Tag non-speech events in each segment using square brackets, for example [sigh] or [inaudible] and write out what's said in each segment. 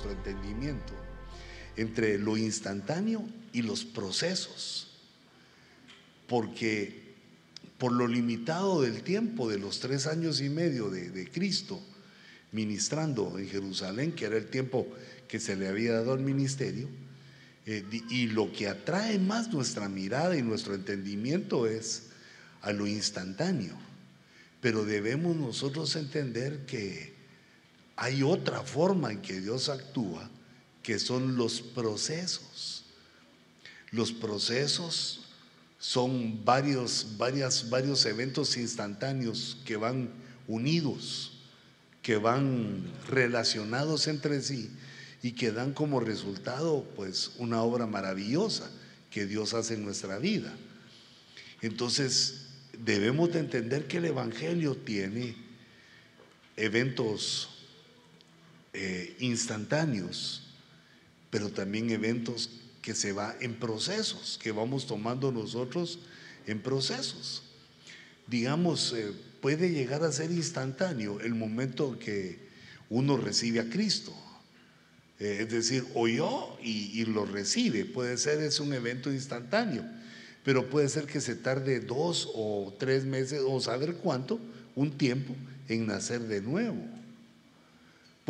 nuestro entendimiento entre lo instantáneo y los procesos. Porque por lo limitado del tiempo de los tres años y medio de, Cristo ministrando en Jerusalén, que era el tiempo que se le había dado al ministerio, eh, y lo que atrae más nuestra mirada y nuestro entendimiento es a lo instantáneo. Pero debemos nosotros entender que hay otra forma en que Dios actúa, que son los procesos. Los procesos son varios, varias, varios eventos instantáneos que van unidos, que van relacionados entre sí y que dan como resultado pues una obra maravillosa que Dios hace en nuestra vida. Entonces, debemos de entender que el Evangelio tiene eventos eh, instantáneos, pero también eventos que se va en procesos, que vamos tomando nosotros en procesos. Digamos, eh, puede llegar a ser instantáneo el momento que uno recibe a Cristo. Eh, es decir, oyó y, y lo recibe. Puede ser, es un evento instantáneo pero puede ser que se tarde dos o tres meses o saber cuánto, un tiempo, en nacer de nuevo.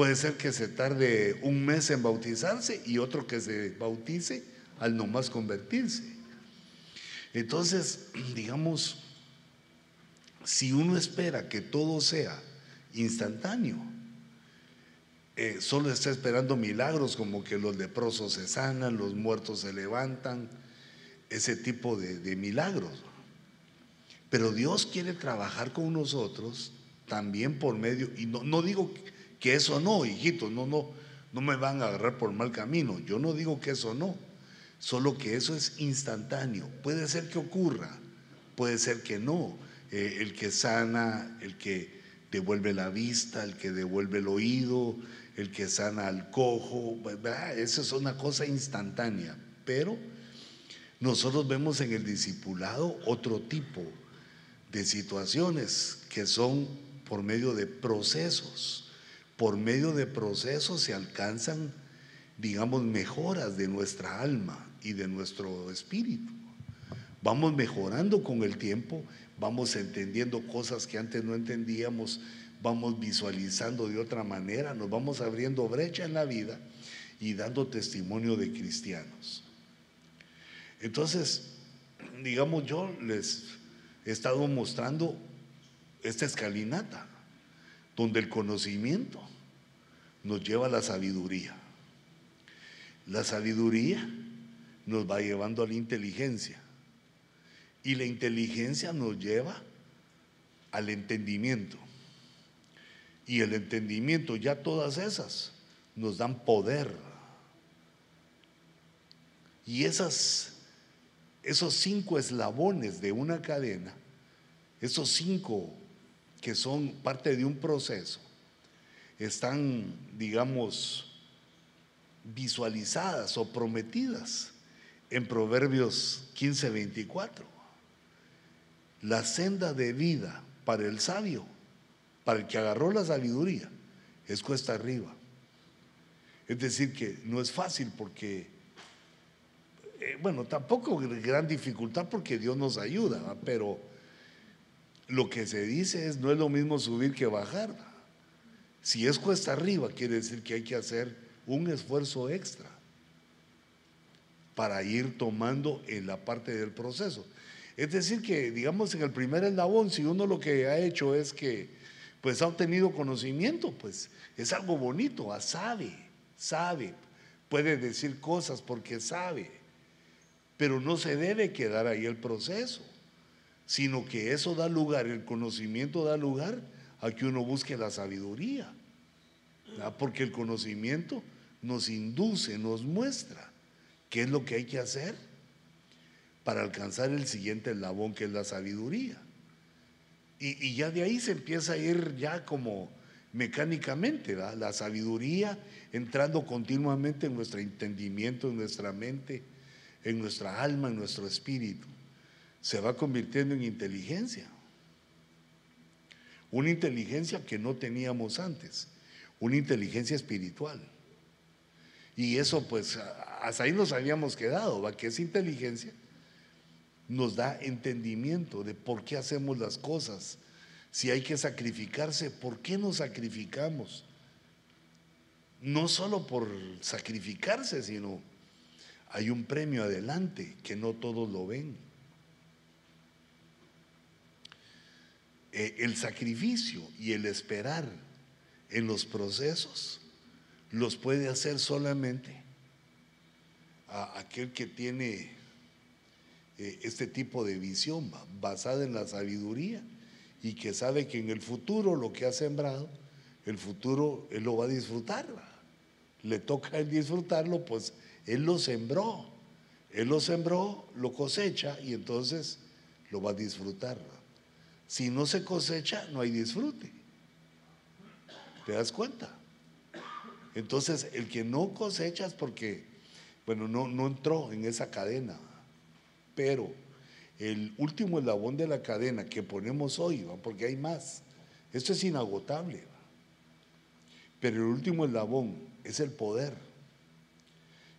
Puede ser que se tarde un mes en bautizarse y otro que se bautice al nomás convertirse. Entonces, [clears throat] digamos, si uno espera que todo sea instantáneo, eh, solo está esperando milagros como que los leprosos se sanan, los muertos se levantan, ese tipo de, milagros. Pero Dios quiere trabajar con nosotros también por medio, y no, no digo que eso no, hijitos, no, no, no me van a agarrar por mal camino. Yo no digo que eso no, solo que eso es instantáneo. Puede ser que ocurra, puede ser que no. Eh, el que sana, el que devuelve la vista, el que devuelve el oído, el que sana al cojo, eso es una cosa instantánea. Pero nosotros vemos en el discipulado otro tipo de situaciones que son por medio de procesos. Por medio de procesos se alcanzan, digamos, mejoras de nuestra alma y de nuestro espíritu. Vamos mejorando con el tiempo, vamos entendiendo cosas que antes no entendíamos, vamos visualizando de otra manera, nos vamos abriendo brecha en la vida y dando testimonio de cristianos. Entonces, digamos, yo les he estado mostrando esta escalinata, donde el conocimiento nos lleva a la sabiduría. La sabiduría nos va llevando a la inteligencia. Y la inteligencia nos lleva al entendimiento. Y el entendimiento, ya todas esas, nos dan poder. Y esas esos cinco eslabones de una cadena, esos cinco que son parte de un proceso, están, digamos, visualizadas o prometidas en Proverbios 15, 24. La senda de vida para el sabio, para el que agarró la sabiduría, es cuesta arriba. Es decir, que no es fácil porque eh, bueno, tampoco gran dificultad porque Dios nos ayuda, pero lo que se dice es, no es lo mismo subir que bajar. Si es cuesta arriba, quiere decir que hay que hacer un esfuerzo extra para ir tomando en la parte del proceso. Es decir, que digamos en el primer eslabón, si uno lo que ha hecho es que pues ha obtenido conocimiento, pues es algo bonito, ah, sabe, sabe, puede decir cosas porque sabe. Pero no se debe quedar ahí el proceso, sino que eso da lugar, el conocimiento da lugar a que uno busque la sabiduría. Porque el conocimiento nos induce, nos muestra qué es lo que hay que hacer para alcanzar el siguiente eslabón que es la sabiduría. Y, ya de ahí se empieza a ir ya como mecánicamente, la sabiduría entrando continuamente en nuestro entendimiento, en nuestra mente, en nuestra alma, en nuestro espíritu, se va convirtiendo en inteligencia. Una inteligencia que no teníamos antes, una inteligencia espiritual. Y eso pues hasta ahí nos habíamos quedado, ¿va? que es inteligencia, nos da entendimiento de por qué hacemos las cosas. Si hay que sacrificarse, ¿por qué nos sacrificamos? No solo por sacrificarse, sino hay un premio adelante que no todos lo ven. Eh, el sacrificio y el esperar en los procesos los puede hacer solamente aquel que tiene eh, este tipo de visión basada en la sabiduría y que sabe que en el futuro lo que ha sembrado, el futuro él lo va a disfrutar. Le toca él disfrutarlo, pues él lo sembró. Él lo sembró, lo cosecha y entonces lo va a disfrutar. Si no se cosecha, no hay disfrute. ¿Te das cuenta? Entonces, el que no cosecha es porque, bueno, no, no entró en esa cadena. Pero el último eslabón de la cadena que ponemos hoy, porque hay más, esto es inagotable. Pero el último eslabón es el poder.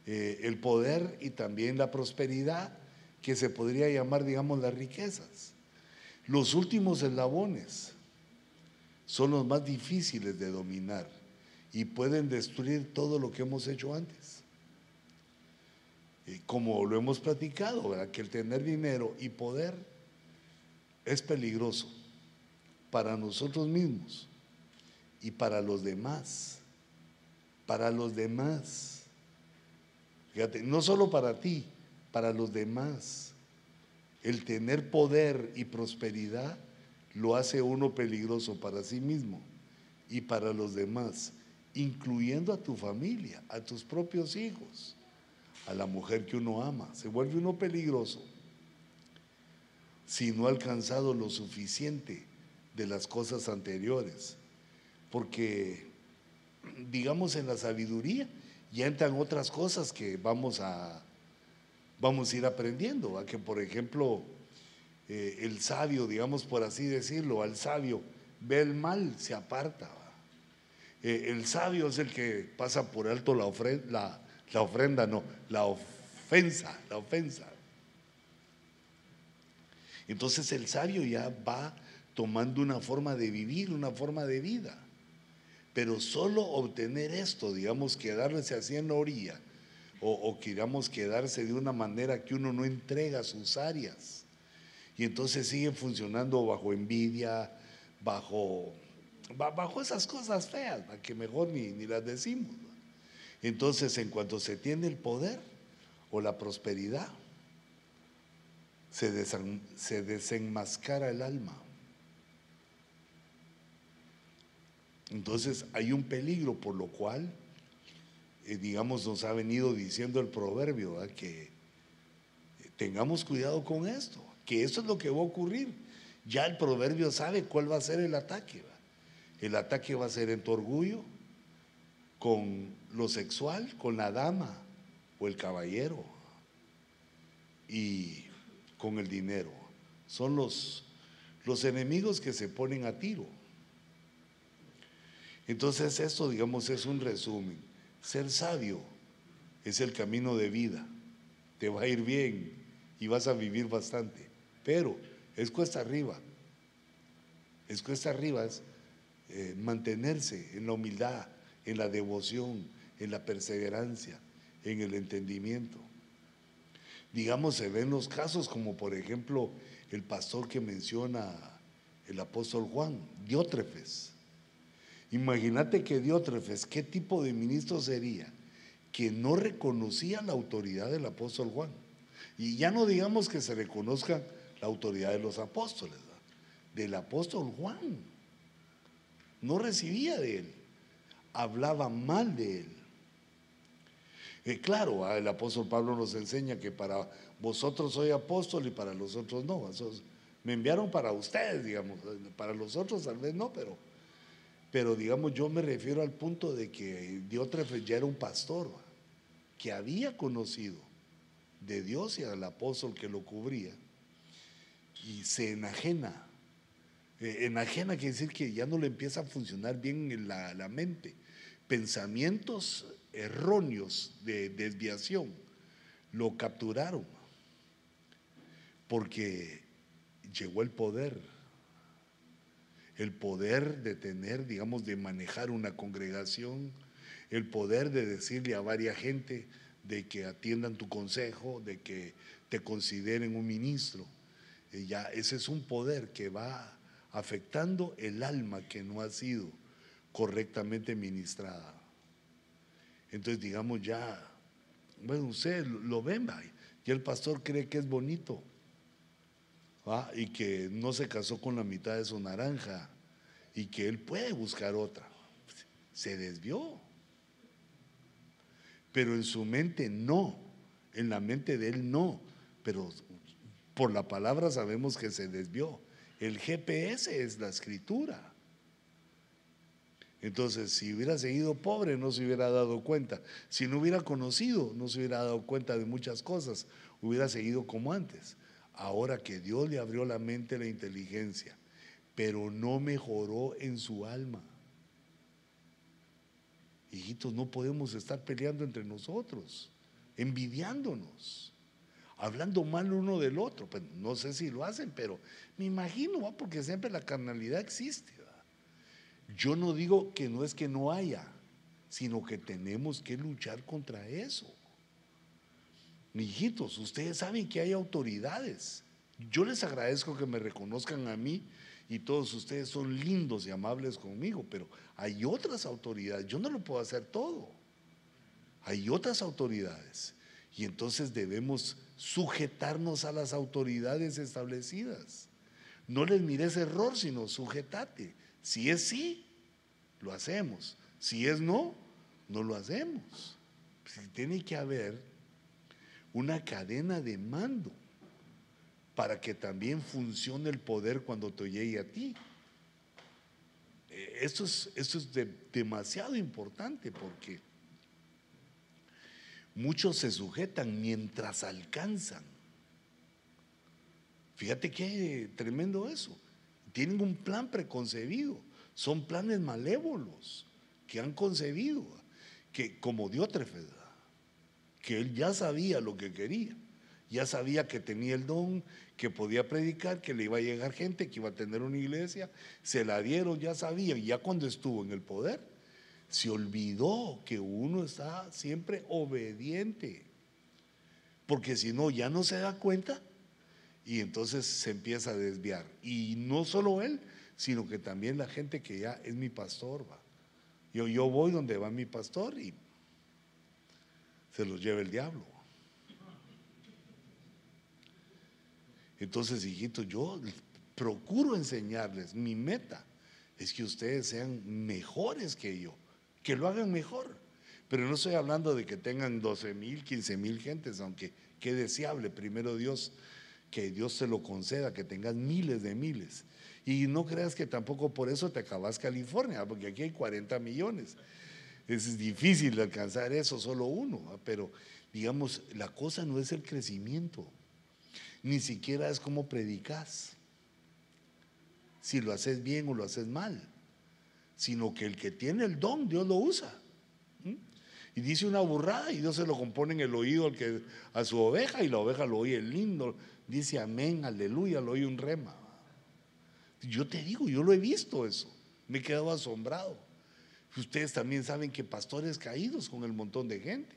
Eh, el poder y también la prosperidad que se podría llamar, digamos, las riquezas. Los últimos eslabones son los más difíciles de dominar y pueden destruir todo lo que hemos hecho antes. como lo hemos platicado, que el tener dinero y poder es peligroso para nosotros mismos y para los demás. Para los demás. Fíjate, no solo para ti, para los demás. El tener poder y prosperidad lo hace uno peligroso para sí mismo y para los demás incluyendo a tu familia, a tus propios hijos, a la mujer que uno ama. Se vuelve uno peligroso si no ha alcanzado lo suficiente de las cosas anteriores. Porque, digamos, en la sabiduría ya entran otras cosas que vamos a, vamos a ir aprendiendo. A que, por ejemplo, eh, el sabio, digamos por así decirlo, al sabio ve el mal, se aparta. Eh, el sabio es el que pasa por alto la ofrenda, la, ofrenda, no, la ofensa, la ofensa. Entonces el sabio ya va tomando una forma de vivir, una forma de vida. Pero solo obtener esto, digamos, quedarse así en la orilla, o, queramos quedarse de una manera que uno no entrega sus áreas. Y entonces sigue funcionando bajo envidia, bajo bajo esas cosas feas, que mejor ni, ni las decimos. Entonces, en cuanto se tiene el poder o la prosperidad, se, se desenmascara el alma. Entonces hay un peligro por lo cual, digamos, nos ha venido diciendo el proverbio, que tengamos cuidado con esto, que eso es lo que va a ocurrir. Ya el proverbio sabe cuál va a ser el ataque. El ataque va a ser en tu orgullo, con lo sexual, con la dama o el caballero y con el dinero. Son los, los enemigos que se ponen a tiro. Entonces esto, digamos, es un resumen. Ser sabio es el camino de vida. Te va a ir bien y vas a vivir bastante. Pero es cuesta arriba. Es cuesta arriba. Es, eh, mantenerse en la humildad, en la devoción, en la perseverancia, en el entendimiento. Digamos, se ven los casos como por ejemplo el pastor que menciona el apóstol Juan, Diótrefes. Imagínate que Diótrefes, ¿qué tipo de ministro sería? Que no reconocía la autoridad del apóstol Juan. Y ya no digamos que se reconozca la autoridad de los apóstoles, del apóstol Juan no recibía de él, hablaba mal de él. Eh, claro, ah, el apóstol Pablo nos enseña que para vosotros soy apóstol y para los otros no. me enviaron para ustedes, digamos, para los otros tal vez no, pero, pero digamos yo me refiero al punto de que Diótrefes ya era un pastor que había conocido de Dios y al apóstol que lo cubría y se enajena eh, enajena quiere decir que ya no le empieza a funcionar bien la, la mente. Pensamientos erróneos de desviación lo capturaron porque llegó el poder, el poder de tener, digamos, de manejar una congregación, el poder de decirle a varias gente de que atiendan tu consejo, de que te consideren un ministro. Ya ese es un poder que va afectando el alma que no ha sido correctamente ministrada. Entonces, digamos, ya, bueno, usted lo ven, y el pastor cree que es bonito y que no se casó con la mitad de su naranja y que él puede buscar otra. Se desvió. Pero en su mente no, en la mente de él no, pero por la palabra sabemos que se desvió. El GPS es la escritura. Entonces, si hubiera seguido pobre, no se hubiera dado cuenta. Si no hubiera conocido, no se hubiera dado cuenta de muchas cosas. Hubiera seguido como antes. Ahora que Dios le abrió la mente, la inteligencia, pero no mejoró en su alma. Hijitos, no podemos estar peleando entre nosotros, envidiándonos, hablando mal uno del otro. Pues no sé si lo hacen, pero me imagino, porque siempre la carnalidad existe. Yo no digo que no es que no haya, sino que tenemos que luchar contra eso. Hijitos, ustedes saben que hay autoridades. Yo les agradezco que me reconozcan a mí y todos ustedes son lindos y amables conmigo, pero hay otras autoridades. Yo no lo puedo hacer todo. Hay otras autoridades. Y entonces debemos sujetarnos a las autoridades establecidas. No les mires error, sino sujetate. Si es sí, lo hacemos. Si es no, no lo hacemos. tiene que haber una cadena de mando para que también funcione el poder cuando te llegue a ti. Eh, esto es, esto es demasiado importante porque muchos se sujetan mientras alcanzan. Fíjate qué tremendo eso. Tienen un plan preconcebido. Son planes malévolos que han concebido, que como Diótrefes, que él ya sabía lo que quería, ya sabía que tenía el don, que podía predicar, que le iba a llegar gente, que iba a tener una iglesia, se la dieron, ya sabía, y ya cuando estuvo en el poder, se olvidó que uno está siempre obediente, porque si no, ya no se da cuenta y entonces se empieza a desviar. Y no solo él, sino que también la gente que ya es mi pastor va. Yo, yo voy donde va mi pastor y se los lleva el diablo. Entonces, hijitos, yo procuro enseñarles, mi meta es que ustedes sean mejores que yo, que lo hagan mejor. Pero no estoy hablando de que tengan 12 mil, 15 mil gentes, aunque qué deseable, primero Dios, que Dios se lo conceda, que tengas miles de miles. Y no creas que tampoco por eso te acabas California, porque aquí hay 40 millones es difícil alcanzar eso, solo uno, pero digamos, la cosa no es el crecimiento, ni siquiera es cómo predicas, si lo haces bien o lo haces mal, sino que el que tiene el don, Dios lo usa. Y dice una burrada y Dios se lo compone en el oído al que, a su oveja y la oveja lo oye lindo, dice amén, aleluya, lo oye un rema. Yo te digo, yo lo he visto eso, me he quedado asombrado. Ustedes también saben que pastores caídos con el montón de gente.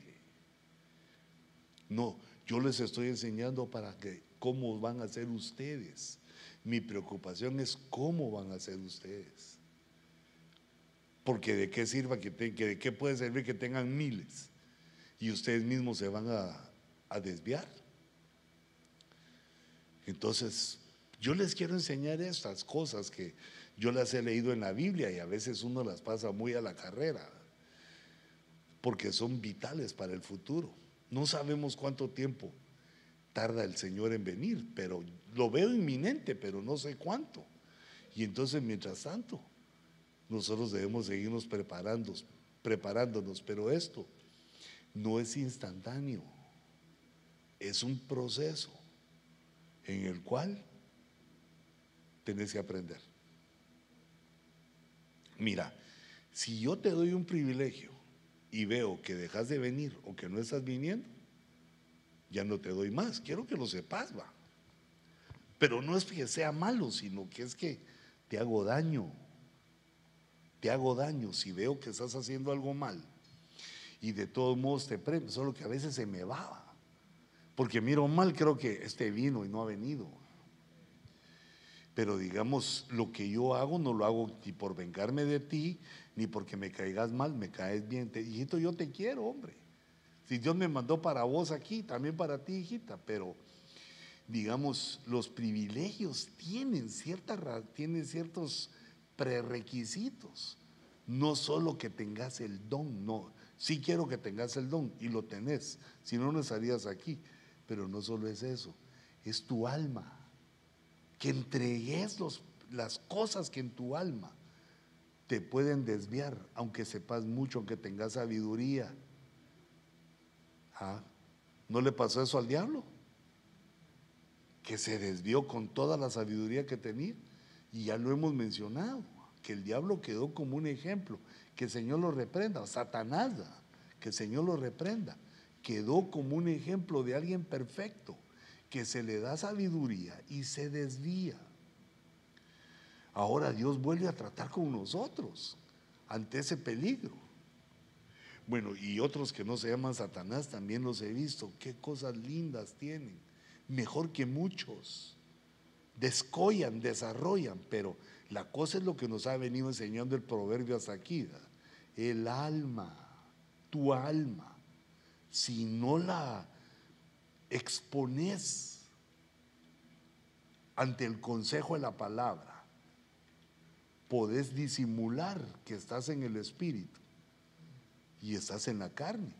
No, yo les estoy enseñando para que cómo van a ser ustedes. Mi preocupación es cómo van a ser ustedes. Porque de qué sirva que, de qué puede servir que tengan miles y ustedes mismos se van a desviar. Entonces, yo les quiero enseñar estas cosas que yo las he leído en la Biblia y a veces uno las pasa muy a la carrera, porque son vitales para el futuro. No sabemos cuánto tiempo tarda el Señor en venir, pero lo veo inminente, pero no sé cuánto. Y entonces, mientras tanto, nosotros debemos seguirnos preparando, preparándonos, pero esto no es instantáneo, es un proceso en el cual tenés que aprender. Mira, si yo te doy un privilegio y veo que dejas de venir o que no estás viniendo, ya no te doy más. Quiero que lo sepas, va. Pero no es que sea malo, sino que es que te hago daño. Te hago daño si veo que estás haciendo algo mal. Y de todos modos te premio, solo que a veces se me va. Porque miro mal, creo que este vino y no ha venido. Pero digamos, lo que yo hago no lo hago ni por vengarme de ti, ni porque me caigas mal, me caes bien. Te, hijito, yo te quiero, hombre. Si Dios me mandó para vos aquí, también para ti, hijita, pero digamos, los privilegios tienen, cierta, tienen ciertos prerequisitos. No solo que tengas el don, no. Sí quiero que tengas el don y lo tenés, si no, no estarías aquí. Pero no solo es eso, es tu alma. Que entregues las cosas que en tu alma te pueden desviar, aunque sepas mucho, aunque tengas sabiduría. ¿Ah? ¿No le pasó eso al diablo? Que se desvió con toda la sabiduría que tenía. Y ya lo hemos mencionado, que el diablo quedó como un ejemplo. Que el Señor lo reprenda. Satanás, que el Señor lo reprenda. Quedó como un ejemplo de alguien perfecto, que se le da sabiduría y se desvía. Ahora Dios vuelve a tratar con nosotros ante ese peligro. Bueno, y otros que no se llaman Satanás también los he visto. Qué cosas lindas tienen. Mejor que muchos. Descollan, desarrollan, pero la cosa es lo que nos ha venido enseñando el proverbio hasta aquí. El alma, tu alma, si no la expones ante el consejo de la palabra, podés disimular que estás en el espíritu y estás en la carne.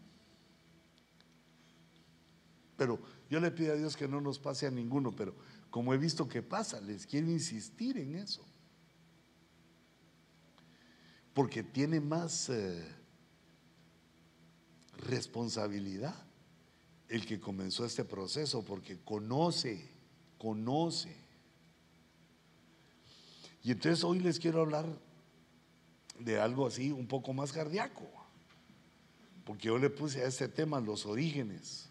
Pero yo le pido a Dios que no nos pase a ninguno, pero como he visto que pasa, les quiero insistir en eso. Porque tiene más eh, responsabilidad el que comenzó este proceso, porque conoce, conoce y entonces hoy les quiero hablar de algo así un poco más cardíaco, porque yo le puse a este tema los orígenes.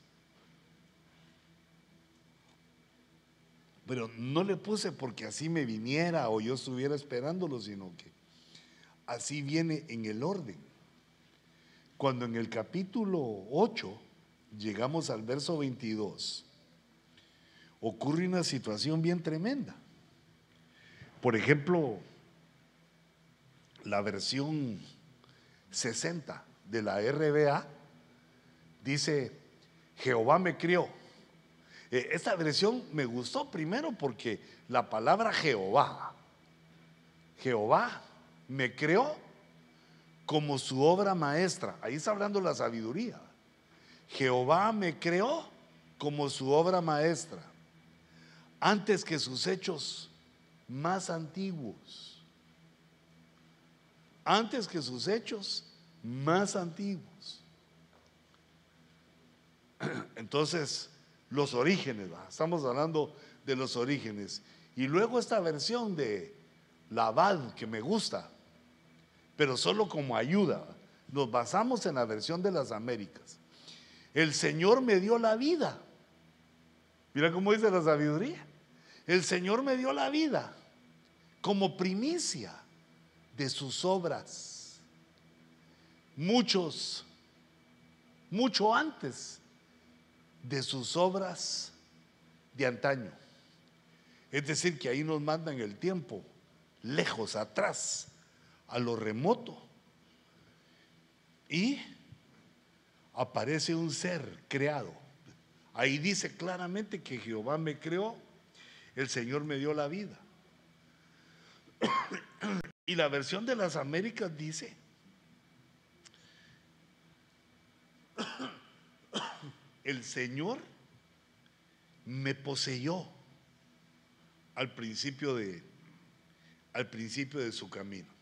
Pero no le puse porque así me viniera o yo estuviera esperándolo, sino que así viene en el orden. Cuando en el capítulo 8 llegamos al verso 22, ocurre una situación bien tremenda. Por ejemplo, la versión 60 de la RBA dice, Jehová me crió. Eh, esta versión me gustó primero porque la palabra Jehová, Jehová me creó como su obra maestra. Ahí está hablando la sabiduría. Jehová me creó como su obra maestra. Antes que sus hechos más antiguos. Antes que sus hechos más antiguos. [clears throat] Entonces, los orígenes, estamos hablando de los orígenes. Y luego esta versión de la Abad que me gusta, pero solo como ayuda. Nos basamos en la versión de las Américas. El Señor me dio la vida. Mira cómo dice la sabiduría. El Señor me dio la vida como primicia de sus obras. Muchos, mucho antes de sus obras de antaño. Es decir, que ahí nos mandan el tiempo, lejos, atrás, a lo remoto. Y aparece un ser creado. Ahí dice claramente que Jehová me creó el Señor me dio la vida. [clears throat] y la versión de las Américas dice, [clears throat] el Señor me poseyó al principio de al principio de su camino.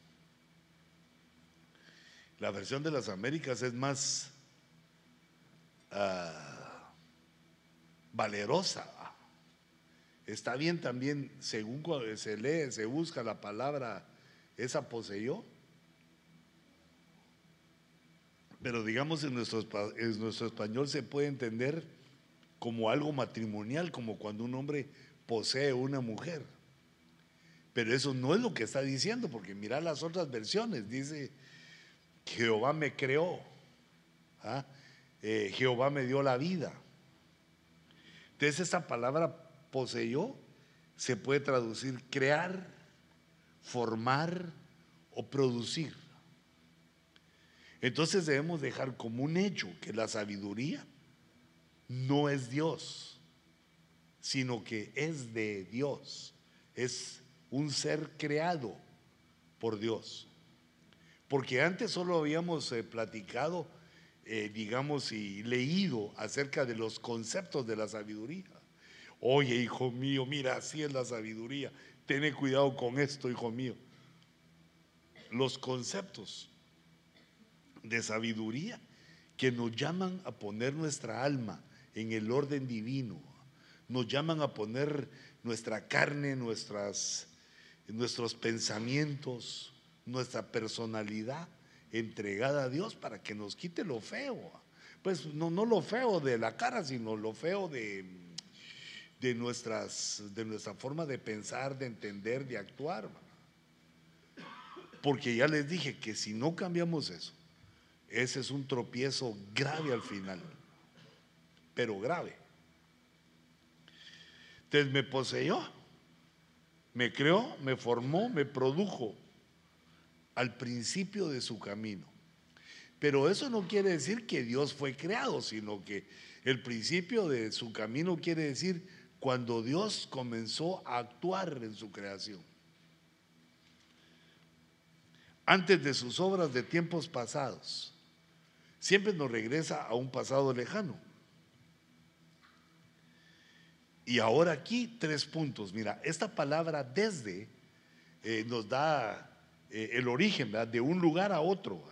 La versión de las Américas es más ah, valerosa, Está bien también, según se lee, se busca la palabra, esa poseyó. pero digamos en nuestro, en nuestro español se puede entender como algo matrimonial, como cuando un hombre posee una mujer. Pero eso no es lo que está diciendo, porque mira las otras versiones, dice, Jehová me creó, ¿ah? Eh, Jehová me dio la vida. Entonces esa palabra poseyó se puede traducir crear, formar o producir. Entonces debemos dejar como un hecho que la sabiduría no es Dios, sino que es de Dios, es un ser creado por Dios. Porque antes solo habíamos eh, platicado, eh, digamos, y leído acerca de los conceptos de la sabiduría. Oye, hijo mío, mira, así es la sabiduría. Ten cuidado con esto, hijo mío. Los conceptos de sabiduría que nos llaman a poner nuestra alma en el orden divino, nos llaman a poner nuestra carne, nuestras, nuestros pensamientos, nuestra personalidad entregada a Dios para que nos quite lo feo. Pues no, no lo feo de la cara, sino lo feo de, de, nuestras, de nuestra forma de pensar, de entender, de actuar. Porque ya les dije que si no cambiamos eso, ese es un tropiezo grave al final, pero grave. Entonces me poseyó, me creó, me formó, me produjo al principio de su camino. Pero eso no quiere decir que Dios fue creado, sino que el principio de su camino quiere decir cuando Dios comenzó a actuar en su creación. Antes de sus obras de tiempos pasados siempre nos regresa a un pasado lejano. Y ahora aquí tres puntos. Mira, esta palabra desde eh, nos da eh, el origen de un lugar a otro.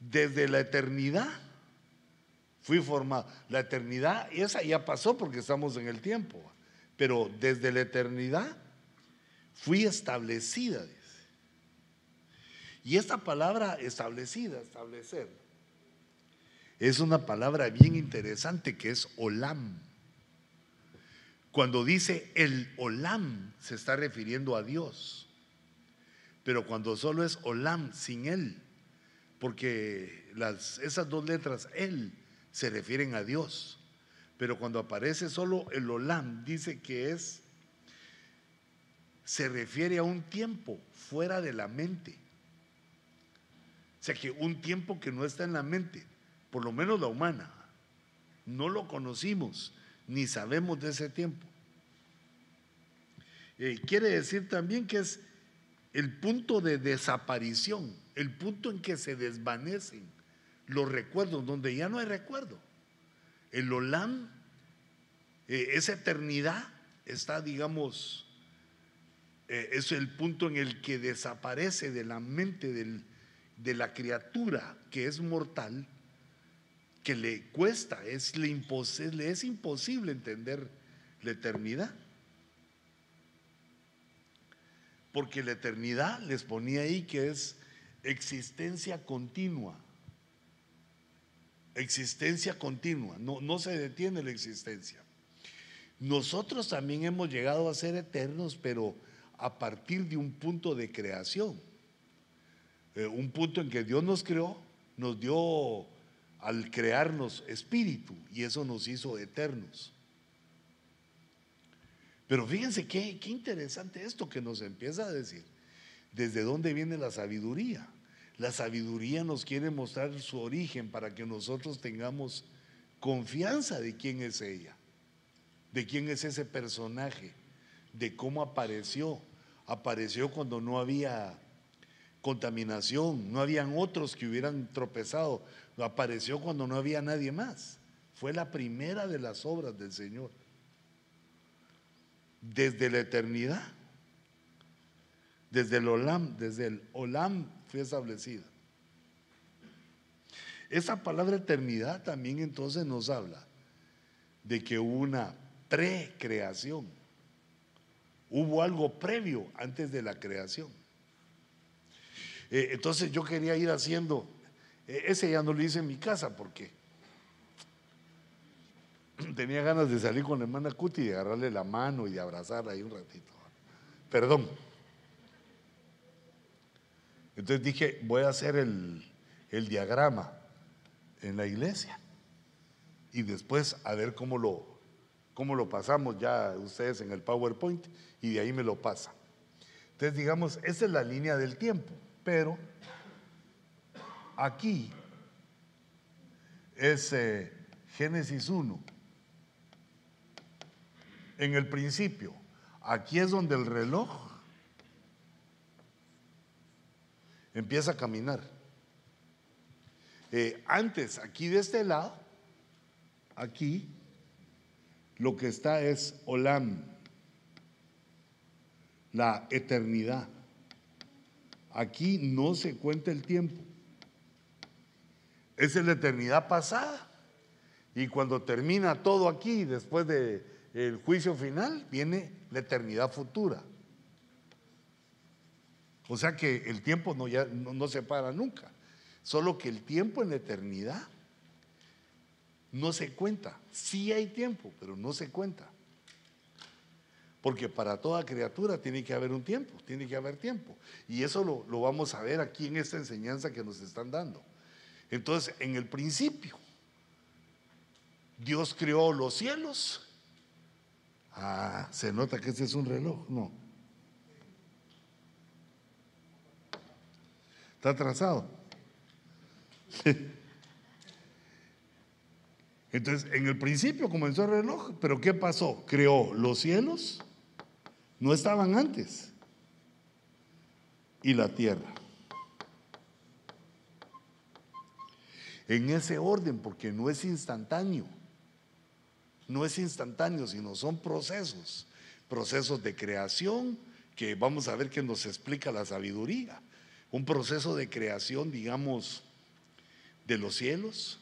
Desde la eternidad fui formado. La eternidad, esa ya pasó porque estamos en el tiempo. Pero desde la eternidad fui establecida. Y esta palabra establecida, establecer, es una palabra bien interesante que es olam. Cuando dice el olam se está refiriendo a Dios. Pero cuando solo es olam sin él, porque esas dos letras, él, se refieren a Dios. Pero cuando aparece solo el olam, dice que es, se refiere a un tiempo fuera de la mente. O sea que un tiempo que no está en la mente, por lo menos la humana, no lo conocimos ni sabemos de ese tiempo. Eh, quiere decir también que es el punto de desaparición, el punto en que se desvanecen los recuerdos, donde ya no hay recuerdo. El Olam, eh, esa eternidad está, digamos, eh, es el punto en el que desaparece de la mente de la criatura que es mortal, que le cuesta, es, le, es imposible entender la eternidad. Porque la eternidad les ponía ahí que es existencia continua. Existencia continua, no, no se detiene la existencia. Nosotros también hemos llegado a ser eternos, pero a partir de un punto de creación. Eh, un punto en que Dios nos creó, nos dio al crearnos espíritu y eso nos hizo eternos. Pero fíjense qué, interesante esto que nos empieza a decir. ¿Desde dónde viene la sabiduría? La sabiduría nos quiere mostrar su origen para que nosotros tengamos confianza de quién es ella, de quién es ese personaje, de cómo apareció. Apareció cuando no había contaminación, no habían otros que hubieran tropezado, apareció cuando no había nadie más. Fue la primera de las obras del Señor. Desde la eternidad, desde el Olam, desde el Olam fue establecida. Esa palabra eternidad también entonces nos habla de que hubo una precreación. Hubo algo previo antes de la creación. Eh, entonces yo quería ir haciendo E, ese ya no lo hice en mi casa porque tenía ganas de salir con la hermana Cuti y agarrarle la mano y abrazarla ahí un ratito. Perdón. Entonces dije, voy a hacer el, el diagrama en la iglesia y después a ver cómo lo, cómo lo pasamos ya ustedes en el PowerPoint y de ahí me lo pasa. Entonces digamos, esa es la línea del tiempo, pero aquí es eh, Génesis 1. En el principio, aquí es donde el reloj empieza a caminar. Eh, antes, aquí de este lado, aquí, lo que está es Olam, la eternidad. Aquí no se cuenta el tiempo. Es la eternidad pasada. Y cuando termina todo aquí, después del el juicio final, viene la eternidad futura. O sea que el tiempo no, ya, no se para nunca. Solo que el tiempo en la eternidad no se cuenta. Sí hay tiempo, pero no se cuenta. Porque para toda criatura tiene que haber un tiempo, tiene que haber tiempo. Y eso lo, lo, vamos a ver aquí en esta enseñanza que nos están dando. Entonces, en el principio, Dios creó los cielos. Ah, se nota que ese es un reloj, no. Está atrasado. [laughs] Entonces, en el principio comenzó el reloj, pero ¿qué pasó? Creó los cielos, no estaban antes, y la tierra. En ese orden, porque no es instantáneo, no es instantáneo, sino son procesos, procesos de creación que vamos a ver que nos explica la sabiduría. Un proceso de creación, digamos, de los cielos,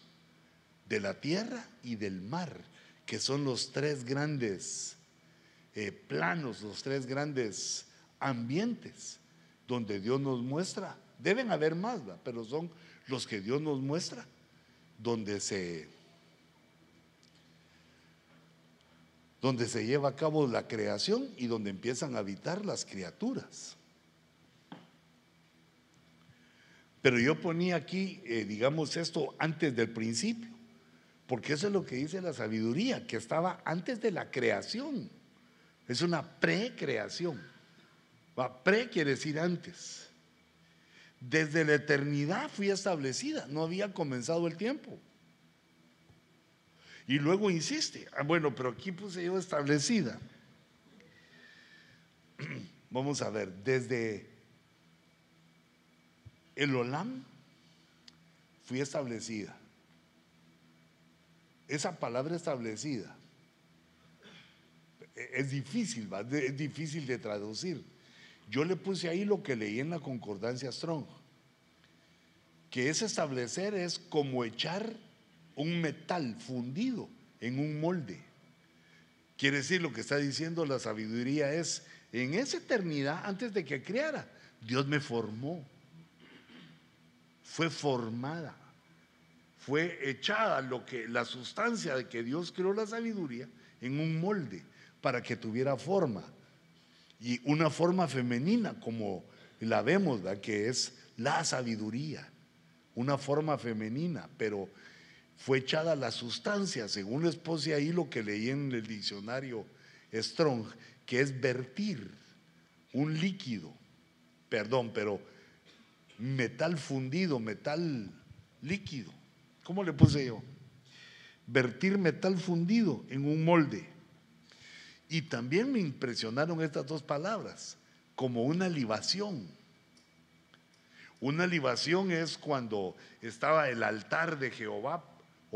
de la tierra y del mar, que son los tres grandes eh, planos, los tres grandes ambientes donde Dios nos muestra. Deben haber más, pero son los que Dios nos muestra, donde se, donde se lleva a cabo la creación y donde empiezan a habitar las criaturas. Pero yo ponía aquí, eh, digamos, esto antes del principio, porque eso es lo que dice la sabiduría, que estaba antes de la creación. Es una precreación. Pre quiere decir antes. Desde la eternidad fui establecida, no había comenzado el tiempo. Y luego insiste, ah, bueno, pero aquí puse yo establecida. [clears throat] Vamos a ver, desde el Olam fui establecida. Esa palabra establecida es difícil, es difícil de traducir. Yo le puse ahí lo que leí en la concordancia Strong, que es establecer es como echar un metal fundido en un molde. Quiere decir lo que está diciendo la sabiduría es, en esa eternidad, antes de que creara, Dios me formó. Fue formada, fue echada lo que la sustancia de que Dios creó la sabiduría en un molde para que tuviera forma. Y una forma femenina como la vemos, que es la sabiduría, una forma femenina, pero fue echada la sustancia, según les puse ahí lo que leí en el diccionario Strong, que es vertir un líquido, perdón, pero metal fundido, metal líquido. ¿Cómo le puse yo? Vertir metal fundido en un molde. Y también me impresionaron estas dos palabras, como una libación. Una libación es cuando estaba el altar de Jehová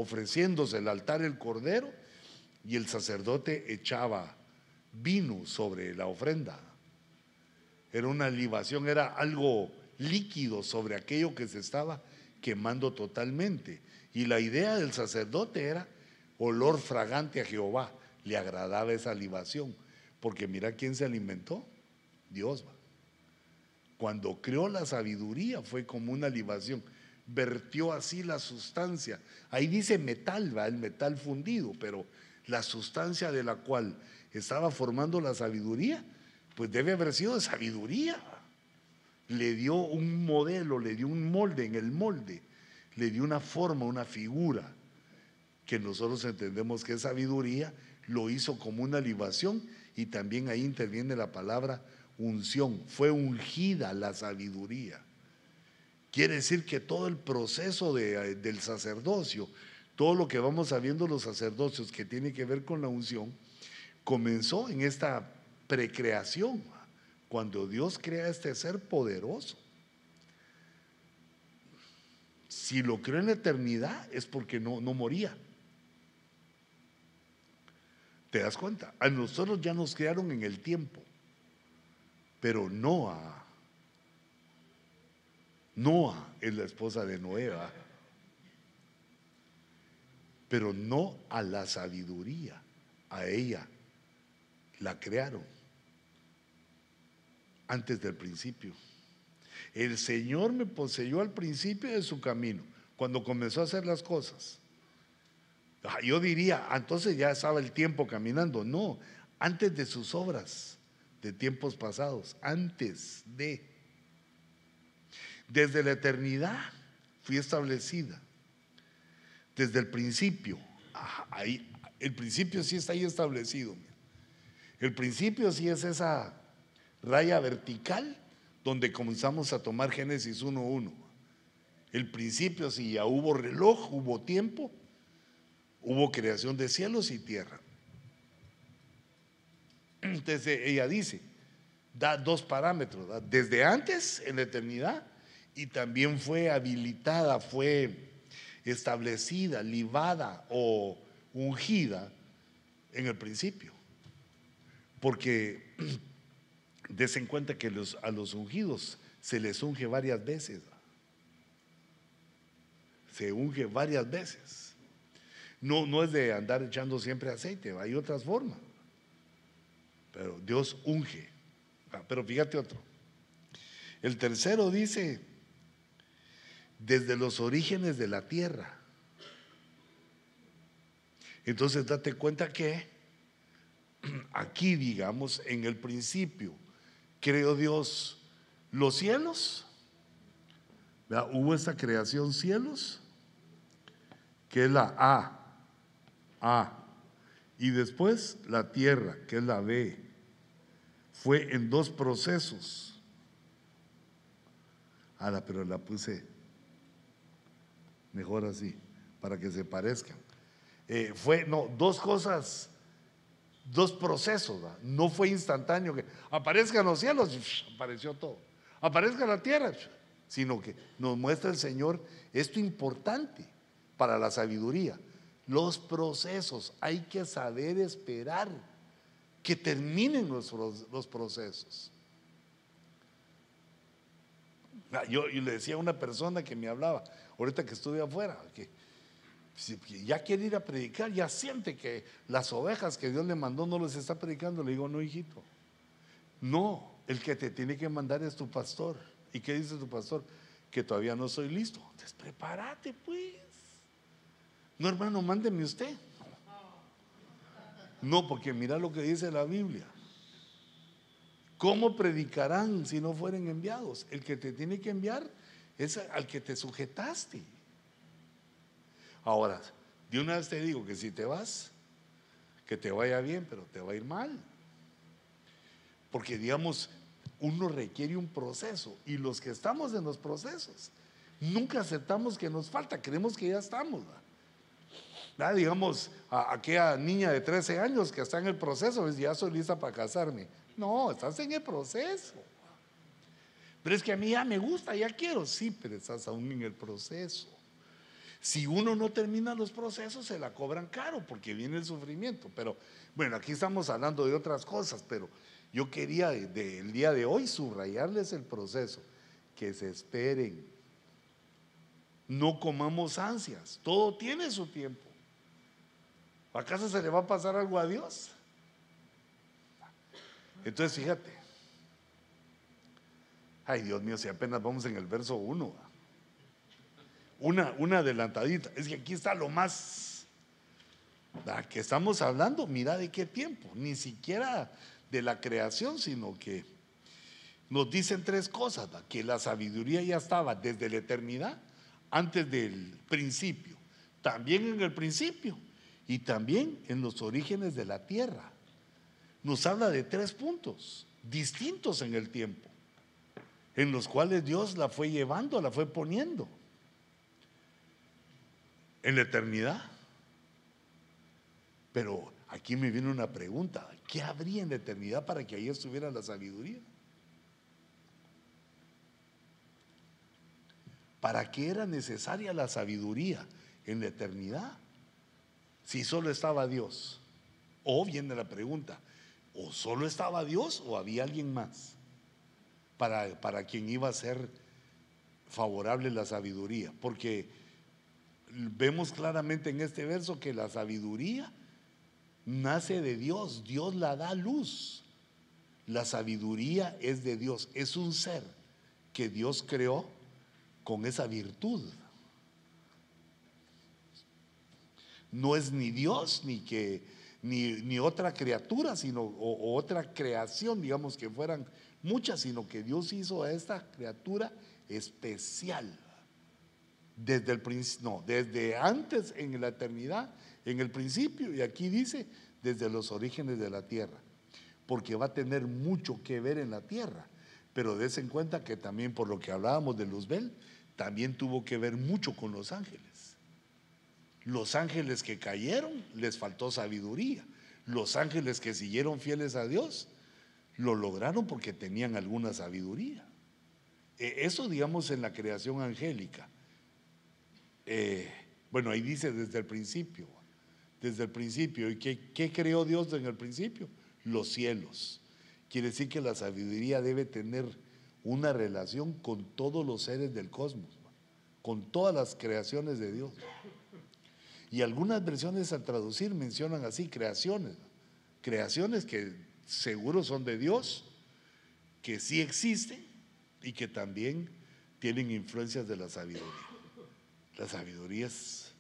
ofreciéndose el altar el cordero y el sacerdote echaba vino sobre la ofrenda. Era una libación, era algo líquido sobre aquello que se estaba quemando totalmente. Y la idea del sacerdote era olor fragante a Jehová. Le agradaba esa libación. Porque mira quién se alimentó. Dios. Cuando creó la sabiduría fue como una libación. Vertió así la sustancia. Ahí dice metal, va, el metal fundido, pero la sustancia de la cual estaba formando la sabiduría, pues debe haber sido de sabiduría. Le dio un modelo, le dio un molde en el molde, le dio una forma, una figura, que nosotros entendemos que es sabiduría, lo hizo como una libación y también ahí interviene la palabra unción. Fue ungida la sabiduría. Quiere decir que todo el proceso del sacerdocio, todo lo que vamos sabiendo los sacerdocios que tiene que ver con la unción, comenzó en esta precreación, cuando Dios crea este ser poderoso. Si lo creó en la eternidad es porque no, no moría. ¿Te das cuenta? A nosotros ya nos crearon en el tiempo, pero Noah, Noah es la esposa de Noé, pero no a la sabiduría, a ella la crearon antes del principio. El Señor me poseyó al principio de su camino, cuando comenzó a hacer las cosas. Ah, yo diría, ah, entonces ya estaba el tiempo caminando. No, antes de sus obras, de tiempos pasados, antes de. Desde la eternidad fui establecida. Desde el principio. Ah, ahí, el principio sí está ahí establecido. El principio sí es esa raya vertical donde comenzamos a tomar Génesis 1.1. El principio sí ya hubo reloj, hubo tiempo, hubo creación de cielos y tierra. Entonces ella dice, da dos parámetros, desde antes en la eternidad y también fue habilitada, fue establecida, libada o ungida en el principio. Porque [clears throat] desen cuenta que a los ungidos se les unge varias veces. Se unge varias veces. No, no es de andar echando siempre aceite, hay otras formas. Pero Dios unge. Ah, pero fíjate otro. El tercero dice, desde los orígenes de la tierra. Entonces date cuenta que aquí, digamos, en el principio, creó Dios los cielos. Hubo esta creación cielos, que es la A. A. Y después la tierra, que es la B. Fue en dos procesos. Ahora, pero la puse mejor así, para que se parezcan. Eh, fue, no, dos cosas dos procesos, no fue instantáneo que aparezcan los cielos, apareció todo, aparezca la tierra, sino que nos muestra el Señor esto importante para la sabiduría, los procesos, hay que saber esperar que terminen los, los procesos. Ah, yo, yo, le decía a una persona que me hablaba, ahorita que estuve afuera, que ya quiere ir a predicar, ya siente que las ovejas que Dios le mandó no les está predicando. Le digo, no, hijito. No, el que te tiene que mandar es tu pastor. ¿Y qué dice tu pastor? Que todavía no soy listo. Entonces, prepárate, pues. No, hermano, mándeme usted. No, porque mira lo que dice la Biblia. ¿Cómo predicarán si no fueren enviados? El que te tiene que enviar es al que te sujetaste. Ahora, de una vez te digo que si te vas, que te vaya bien, pero te va a ir mal. Porque digamos, uno requiere un proceso y los que estamos en los procesos, nunca aceptamos que nos falta, creemos que ya estamos. Digamos, a aquella niña de 13 años que está en el proceso, dice, ya soy lista para casarme. No, estás en el proceso. Pero es que a mí ya me gusta, ya quiero. Sí, pero estás aún en el proceso. Si uno no termina los procesos, se la cobran caro porque viene el sufrimiento. Pero bueno, aquí estamos hablando de otras cosas, pero yo quería del día de hoy subrayarles el proceso. Que se esperen. No comamos ansias. Todo tiene su tiempo. ¿Acaso se le va a pasar algo a Dios? Entonces, fíjate. Ay, Dios mío, si apenas vamos en el verso 1. una, una adelantadita. Es que aquí está lo más que estamos hablando. Mira de qué tiempo. Ni siquiera de la creación, sino que nos dicen tres cosas. Que la sabiduría ya estaba desde la eternidad, antes del principio. También en el principio y también en los orígenes de la tierra. Nos habla de tres puntos distintos en el tiempo, en los cuales Dios la fue llevando, la fue poniendo en la eternidad. Pero aquí me viene una pregunta, ¿qué habría en la eternidad para que ahí estuviera la sabiduría? ¿Para qué era necesaria la sabiduría en la eternidad? Si solo estaba Dios. O viene la pregunta, ¿o solo estaba Dios o había alguien más para, para quien iba a ser favorable la sabiduría? Porque vemos claramente en este verso que la sabiduría nace de Dios, Dios la da luz. La sabiduría es de Dios, es un ser que Dios creó con esa virtud. No es ni Dios ni que ni, otra criatura, sino otra creación, digamos que fueran muchas, sino que Dios hizo a esta criatura especial desde el no, desde antes en la eternidad, en el principio, y aquí dice, desde los orígenes de la tierra, porque va a tener mucho que ver en la tierra. Pero des en cuenta que también por lo que hablábamos de Luzbel, también tuvo que ver mucho con los ángeles. Los ángeles que cayeron les faltó sabiduría. Los ángeles que siguieron fieles a Dios lo lograron porque tenían alguna sabiduría. E, eso digamos en la creación angélica. Eh, bueno, ahí dice desde el principio, desde el principio. ¿Y qué, qué creó Dios en el principio? Los cielos. Quiere decir que la sabiduría debe tener una relación con todos los seres del cosmos, con todas las creaciones de Dios. Y algunas versiones al traducir mencionan así, creaciones, creaciones que seguro son de Dios, que sí existen y que también tienen influencias de la sabiduría. La sabiduría es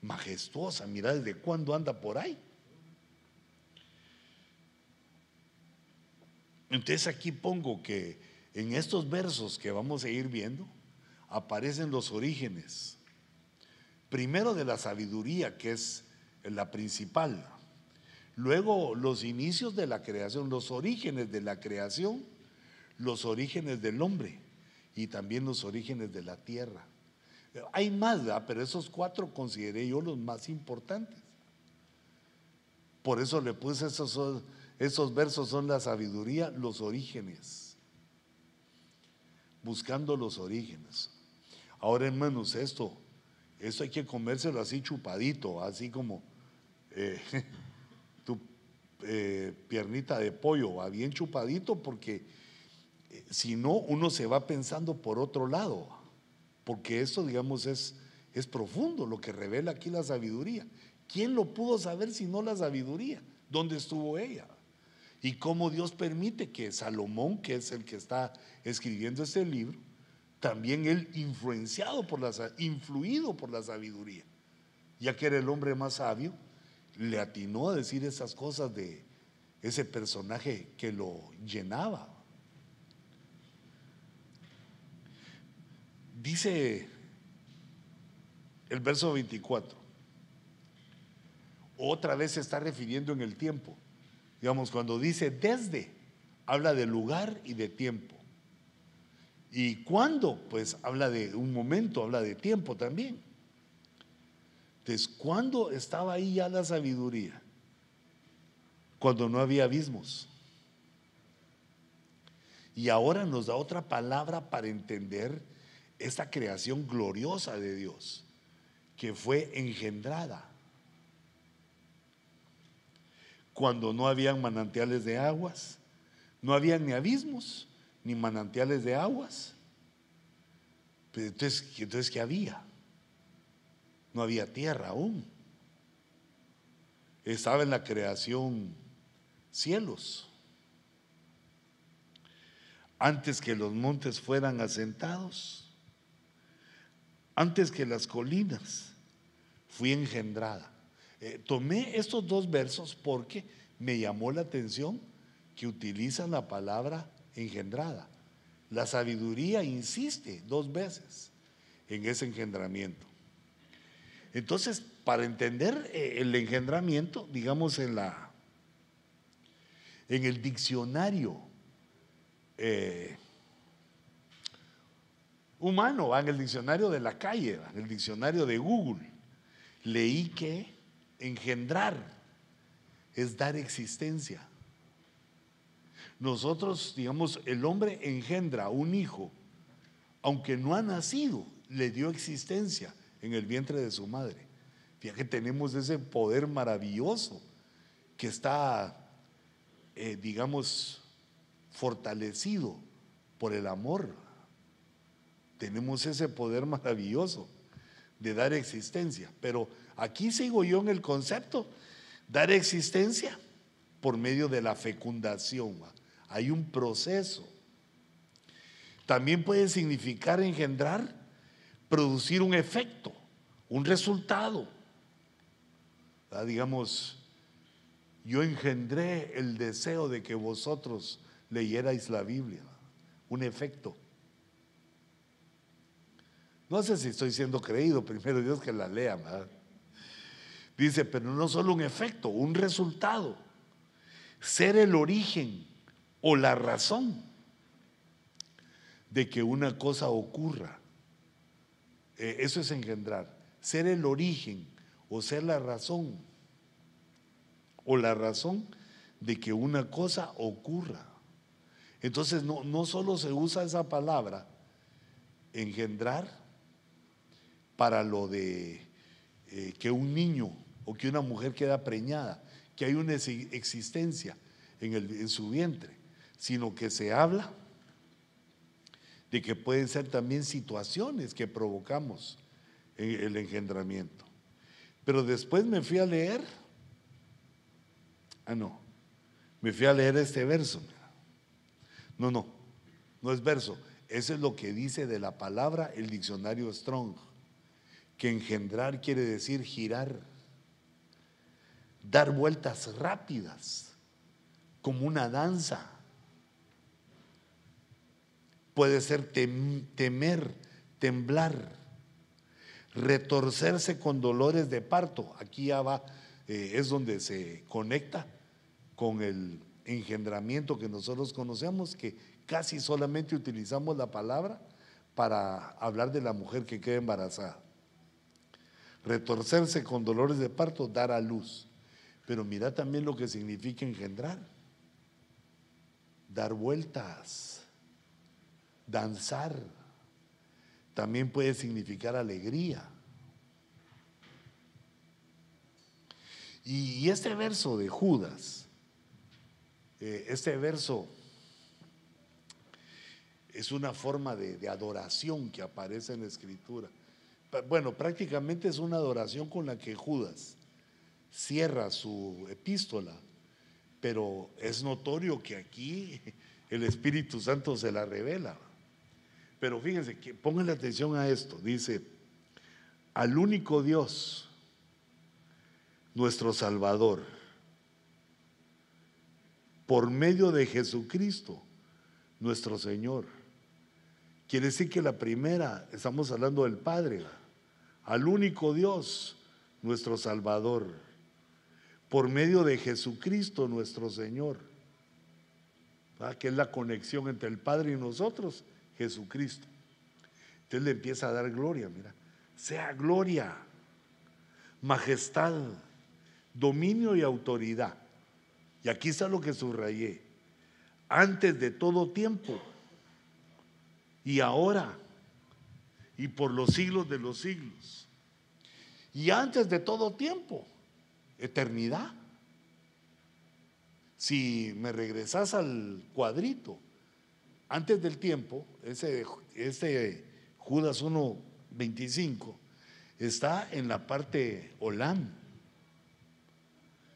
majestuosa, mira desde cuándo anda por ahí. Entonces aquí pongo que en estos versos que vamos a ir viendo aparecen los orígenes. Primero de la sabiduría, que es la principal. Luego los inicios de la creación, los orígenes de la creación, los orígenes del hombre y también los orígenes de la tierra. Hay más, pero esos cuatro consideré yo los más importantes. Por eso le puse esos, esos versos, son la sabiduría, los orígenes. Buscando los orígenes. Ahora, hermanos, esto, esto hay que comérselo así chupadito, así como eh, [laughs] eh, piernita de pollo, va bien chupadito, porque eh, si no, uno se va pensando por otro lado porque esto, digamos, es, es profundo lo que revela aquí la sabiduría. ¿Quién lo pudo saber si no la sabiduría? ¿Dónde estuvo ella? Y cómo Dios permite que Salomón, que es el que está escribiendo este libro, también él influenciado por la, influido por la sabiduría, ya que era el hombre más sabio, le atinó a decir esas cosas de ese personaje que lo llenaba. Dice el verso 24, otra vez se está refiriendo en el tiempo. Digamos, cuando dice desde, habla de lugar y de tiempo. Y cuando, pues habla de un momento, habla de tiempo también. Entonces, ¿cuándo estaba ahí ya la sabiduría? Cuando no había abismos. Y ahora nos da otra palabra para entender esta creación gloriosa de Dios que fue engendrada cuando no habían manantiales de aguas, no habían ni abismos, ni manantiales de aguas. entonces, entonces, ¿qué había? No había tierra aún. Estaba en la creación cielos. Antes que los montes fueran asentados, antes que las colinas, fui engendrada. Eh, tomé estos dos versos porque me llamó la atención que utilizan la palabra engendrada. La sabiduría insiste dos veces en ese engendramiento. Entonces, para entender eh, el engendramiento, digamos en la en el diccionario eh, humano, en el diccionario de la calle, en el diccionario de Google, leí que engendrar es dar existencia. Nosotros, digamos, el hombre engendra un hijo, aunque no ha nacido, le dio existencia en el vientre de su madre. Fíjate que tenemos ese poder maravilloso que está, eh, digamos, fortalecido por el amor. Tenemos ese poder maravilloso de dar existencia. Pero aquí sigo yo en el concepto, dar existencia por medio de la fecundación. Hay un proceso. También puede significar engendrar, producir un efecto, un resultado. Digamos, yo engendré el deseo de que vosotros leyerais la Biblia, un efecto. No sé si estoy siendo creído, primero Dios que la lea. Dice, pero no solo un efecto, un resultado. Ser el origen o la razón de que una cosa ocurra. Eh, eso es engendrar. Ser el origen o ser la razón o la razón de que una cosa ocurra. Entonces no, no solo se usa esa palabra, engendrar, para lo de eh, que un niño o que una mujer queda preñada, que hay una existencia en, en su vientre, sino que se habla de que pueden ser también situaciones que provocamos el engendramiento. Pero después me fui a leer, ah no, me fui a leer este verso. No, no, no es verso, eso es lo que dice de la palabra el diccionario Strong que engendrar quiere decir girar, dar vueltas rápidas, como una danza. Puede ser temer, temblar, retorcerse con dolores de parto. Aquí ya va, eh, es donde se conecta con el engendramiento que nosotros conocemos, que casi solamente utilizamos la palabra para hablar de la mujer que queda embarazada retorcerse con dolores de parto, dar a luz. Pero mira también lo que significa engendrar. Dar vueltas, danzar. También puede significar alegría. Y, este verso de Judas, eh, este verso es una forma de adoración que aparece en la escritura bueno, prácticamente es una adoración con la que Judas cierra su epístola, pero es notorio que aquí el Espíritu Santo se la revela. Pero fíjense, que pongan atención a esto, dice, al único Dios, nuestro Salvador, por medio de Jesucristo, nuestro Señor. Quiere decir que la primera, estamos hablando del Padre, al único Dios, nuestro Salvador, por medio de Jesucristo nuestro Señor, que es la conexión entre el Padre y nosotros, Jesucristo. Entonces le empieza a dar gloria, mira, sea gloria, majestad, dominio y autoridad. Y aquí está lo que subrayé. Antes de todo tiempo y ahora y por los siglos de los siglos. Y antes de todo tiempo, eternidad. Si me regresas al cuadrito, antes del tiempo, ese, Judas 1.25, está en la parte Olam,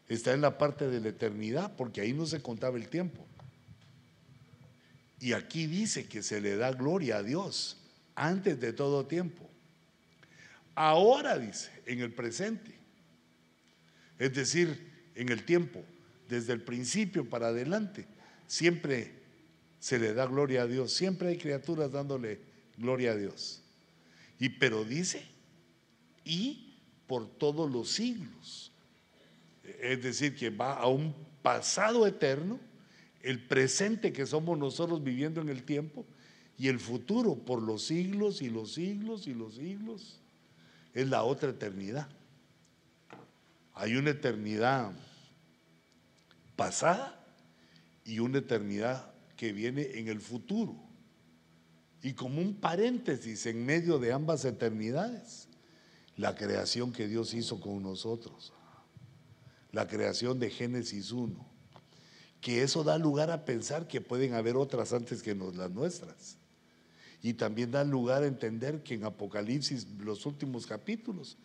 está en la parte de la eternidad, porque ahí no se contaba el tiempo. Y aquí dice que se le da gloria a Dios antes de todo tiempo. ahora dice, en el presente. Es decir, en el tiempo, desde el principio para adelante, siempre se le da gloria a Dios, siempre hay criaturas dándole gloria a Dios. Y pero dice, y por todos los siglos. Es decir, que va a un pasado eterno, el presente que somos nosotros viviendo en el tiempo y el futuro por los siglos y los siglos y los siglos es la otra eternidad. Hay una eternidad pasada y una eternidad que viene en el futuro. Y como un paréntesis en medio de ambas eternidades, la creación que Dios hizo con nosotros, la creación de Génesis 1, que eso da lugar a pensar que pueden haber otras antes que las nuestras. Y también da lugar a entender que en Apocalipsis, los últimos capítulos,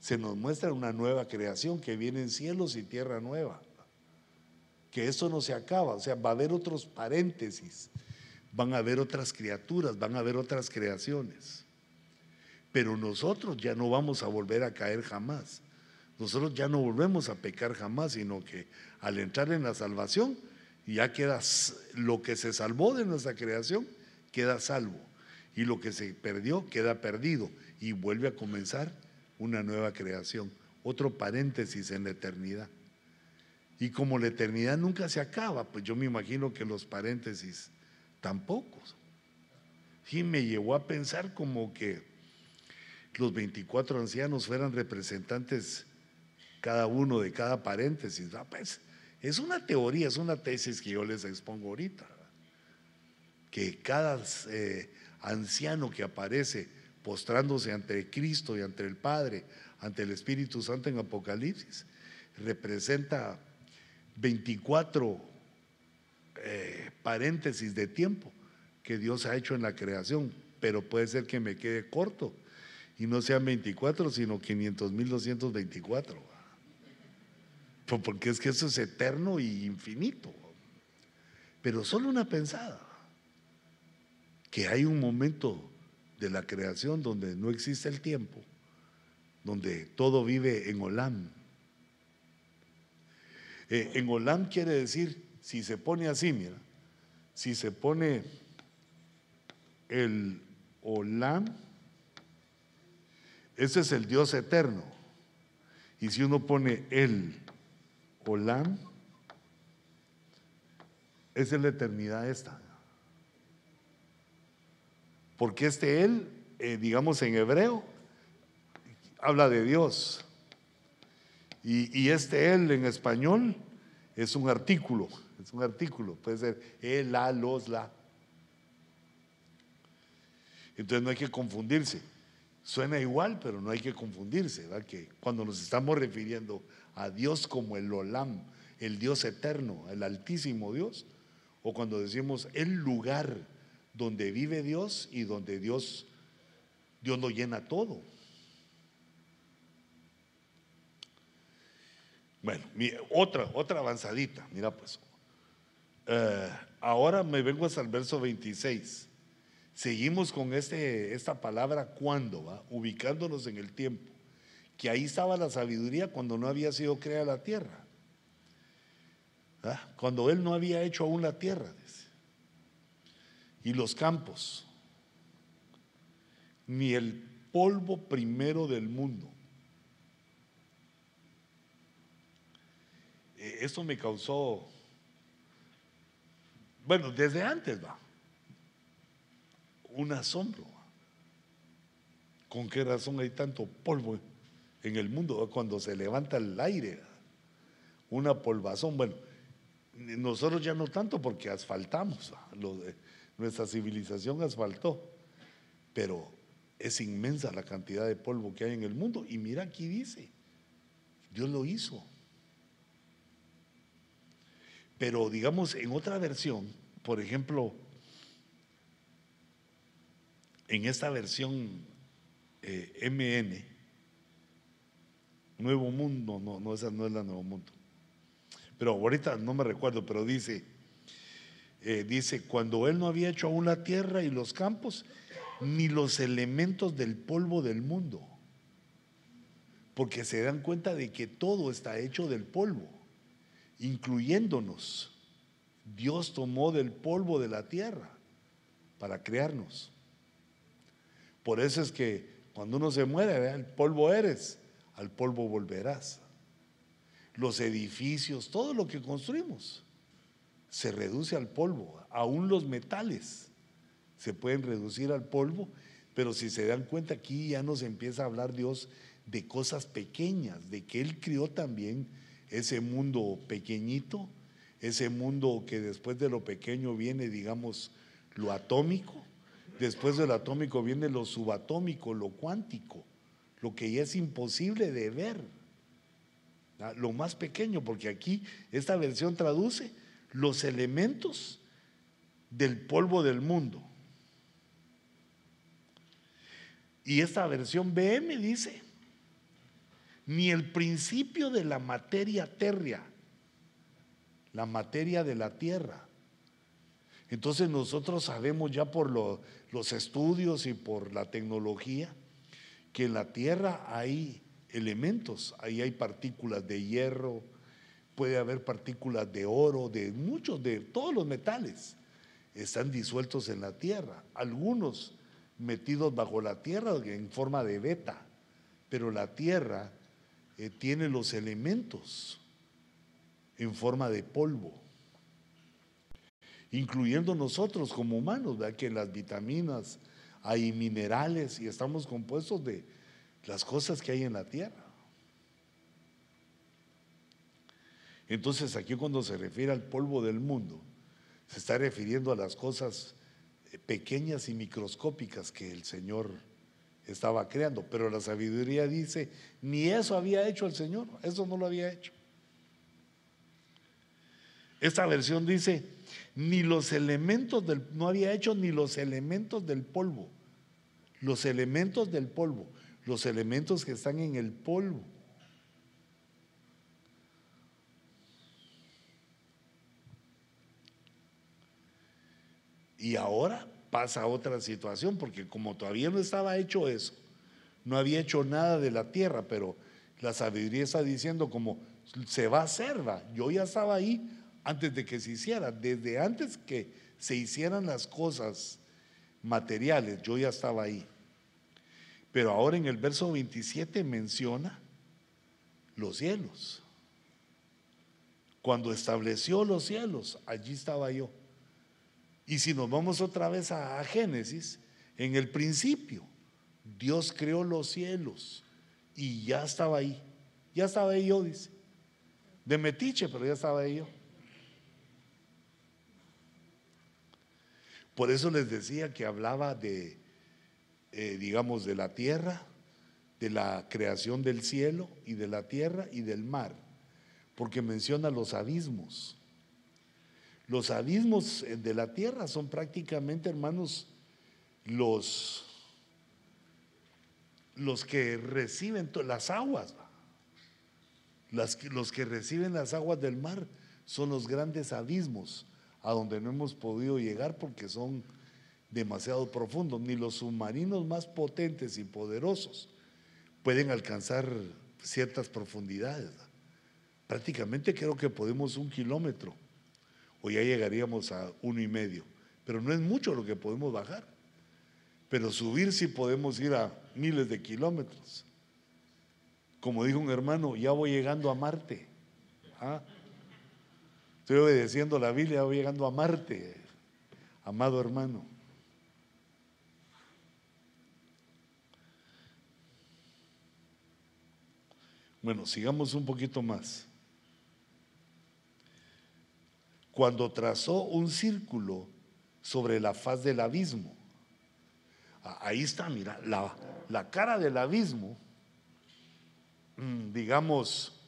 se nos muestra una nueva creación que viene en cielos y tierra nueva. Que eso no se acaba, o sea, va a haber otros paréntesis, van a haber otras criaturas, van a haber otras creaciones. Pero nosotros ya no vamos a volver a caer jamás. Nosotros ya no volvemos a pecar jamás, sino que al entrar en la salvación, ya queda lo que se salvó de nuestra creación, queda salvo y lo que se perdió queda perdido y vuelve a comenzar una nueva creación, otro paréntesis en la eternidad. Y como la eternidad nunca se acaba, pues yo me imagino que los paréntesis tampoco. Y me llevó a pensar como que los 24 ancianos fueran representantes cada uno de cada paréntesis. Ah, pues, es una teoría, es una tesis que yo les expongo ahorita. Que cada eh, anciano que aparece postrándose ante Cristo y ante el Padre, ante el Espíritu Santo en Apocalipsis, representa 24 eh, paréntesis de tiempo que Dios ha hecho en la creación, pero puede ser que me quede corto y no sean 24, sino 500.224. Porque es que eso es eterno y infinito. Pero solo una pensada que hay un momento de la creación donde no existe el tiempo, donde todo vive en Olam. Eh, en Olam quiere decir, si se pone así, mira, si se pone el Olam, ese es el Dios eterno. Y si uno pone el Olam, esa es la eternidad esta. Porque este él, eh, digamos en hebreo, habla de Dios. Y, este él en español es un artículo, es un artículo, puede ser él, la, los, la. Entonces no hay que confundirse. Suena igual, pero no hay que confundirse, ¿verdad? Que cuando nos estamos refiriendo a Dios como el Olam, el Dios eterno, el altísimo Dios, o cuando decimos el lugar donde vive Dios y donde Dios, Dios lo llena todo. Bueno, otra, otra avanzadita, mira pues. Eh, ahora me vengo hasta el verso 26. Seguimos con este, esta palabra cuando, ¿va? ubicándonos en el tiempo. Que ahí estaba la sabiduría cuando no había sido creada la tierra. Cuando Él no había hecho aún la tierra y los campos, ni el polvo primero del mundo. Esto me causó, bueno, desde antes va, un asombro. ¿Con qué razón hay tanto polvo en el mundo cuando se levanta el aire? Una polvazón. Bueno, nosotros ya no tanto porque asfaltamos. Nuestra civilización asfaltó, pero es inmensa la cantidad de polvo que hay en el mundo. Y mira aquí dice, Dios lo hizo. Pero digamos, en otra versión, por ejemplo, en esta versión eh, MN, Nuevo Mundo, no, no, esa no es la Nuevo Mundo. Pero ahorita no me recuerdo, pero dice, eh, dice, cuando él no había hecho aún la tierra y los campos, ni los elementos del polvo del mundo. porque se dan cuenta de que todo está hecho del polvo, incluyéndonos. Dios tomó del polvo de la tierra para crearnos. Por eso es que cuando uno se muere, el polvo eres, al polvo volverás. Los edificios, todo lo que construimos, se reduce al polvo. Aún los metales se pueden reducir al polvo, pero si se dan cuenta aquí ya nos empieza a hablar Dios de cosas pequeñas, de que Él crió también ese mundo pequeñito, ese mundo que después de lo pequeño viene, digamos, lo atómico, después de lo atómico viene lo subatómico, lo cuántico, lo que ya es imposible de ver, lo más pequeño, porque aquí esta versión traduce los elementos del polvo del mundo. Y esta versión BM dice, ni el principio de la materia térrea, la materia de la tierra. Entonces nosotros sabemos ya por los estudios y por la tecnología que en la tierra hay elementos, ahí hay partículas de hierro, puede haber partículas de oro, de muchos, de todos los metales, están disueltos en la tierra, algunos metidos bajo la tierra en forma de beta, pero la tierra eh, tiene los elementos en forma de polvo, incluyendo nosotros como humanos, ¿verdad? que las vitaminas hay minerales y estamos compuestos de las cosas que hay en la tierra. Entonces aquí cuando se refiere al polvo del mundo, se está refiriendo a las cosas eh, pequeñas y microscópicas que el Señor estaba creando. Pero la sabiduría dice, ni eso había hecho el Señor, eso no lo había hecho. Esta versión dice, ni los elementos del, no había hecho ni los elementos del polvo, los elementos del polvo, los elementos que están en el polvo. Y ahora pasa otra situación, porque como todavía no estaba hecho eso, no había hecho nada de la tierra, pero la sabiduría está diciendo como se va a hacer, va. Yo ya estaba ahí antes de que se hiciera, desde antes que se hicieran las cosas materiales, yo ya estaba ahí. Pero ahora en el verso 27 menciona los cielos. Cuando estableció los cielos, allí estaba yo. Y si nos vamos otra vez a, Génesis, en el principio, Dios creó los cielos y ya estaba ahí. Ya estaba ahí yo, dice. De metiche, pero ya estaba ahí yo. Por eso les decía que hablaba de, eh, digamos, de la tierra, de la creación del cielo y de la tierra y del mar, porque menciona los abismos. Los abismos eh, de la tierra son prácticamente, hermanos, los, los que reciben las aguas. Las, los que reciben las aguas del mar son los grandes abismos a donde no hemos podido llegar porque son demasiado profundos. Ni los submarinos más potentes y poderosos pueden alcanzar ciertas profundidades. Prácticamente creo que podemos un kilómetro o ya llegaríamos a uno y medio. Pero no es mucho lo que podemos bajar. Pero subir sí podemos ir a miles de kilómetros. Como dijo un hermano, ya voy llegando a Marte. ¿Ah? Estoy obedeciendo la Biblia, voy llegando a Marte, amado hermano. Bueno, sigamos un poquito más cuando trazó un círculo sobre la faz del abismo. Ahí está, mira, la, cara del abismo, mm, digamos,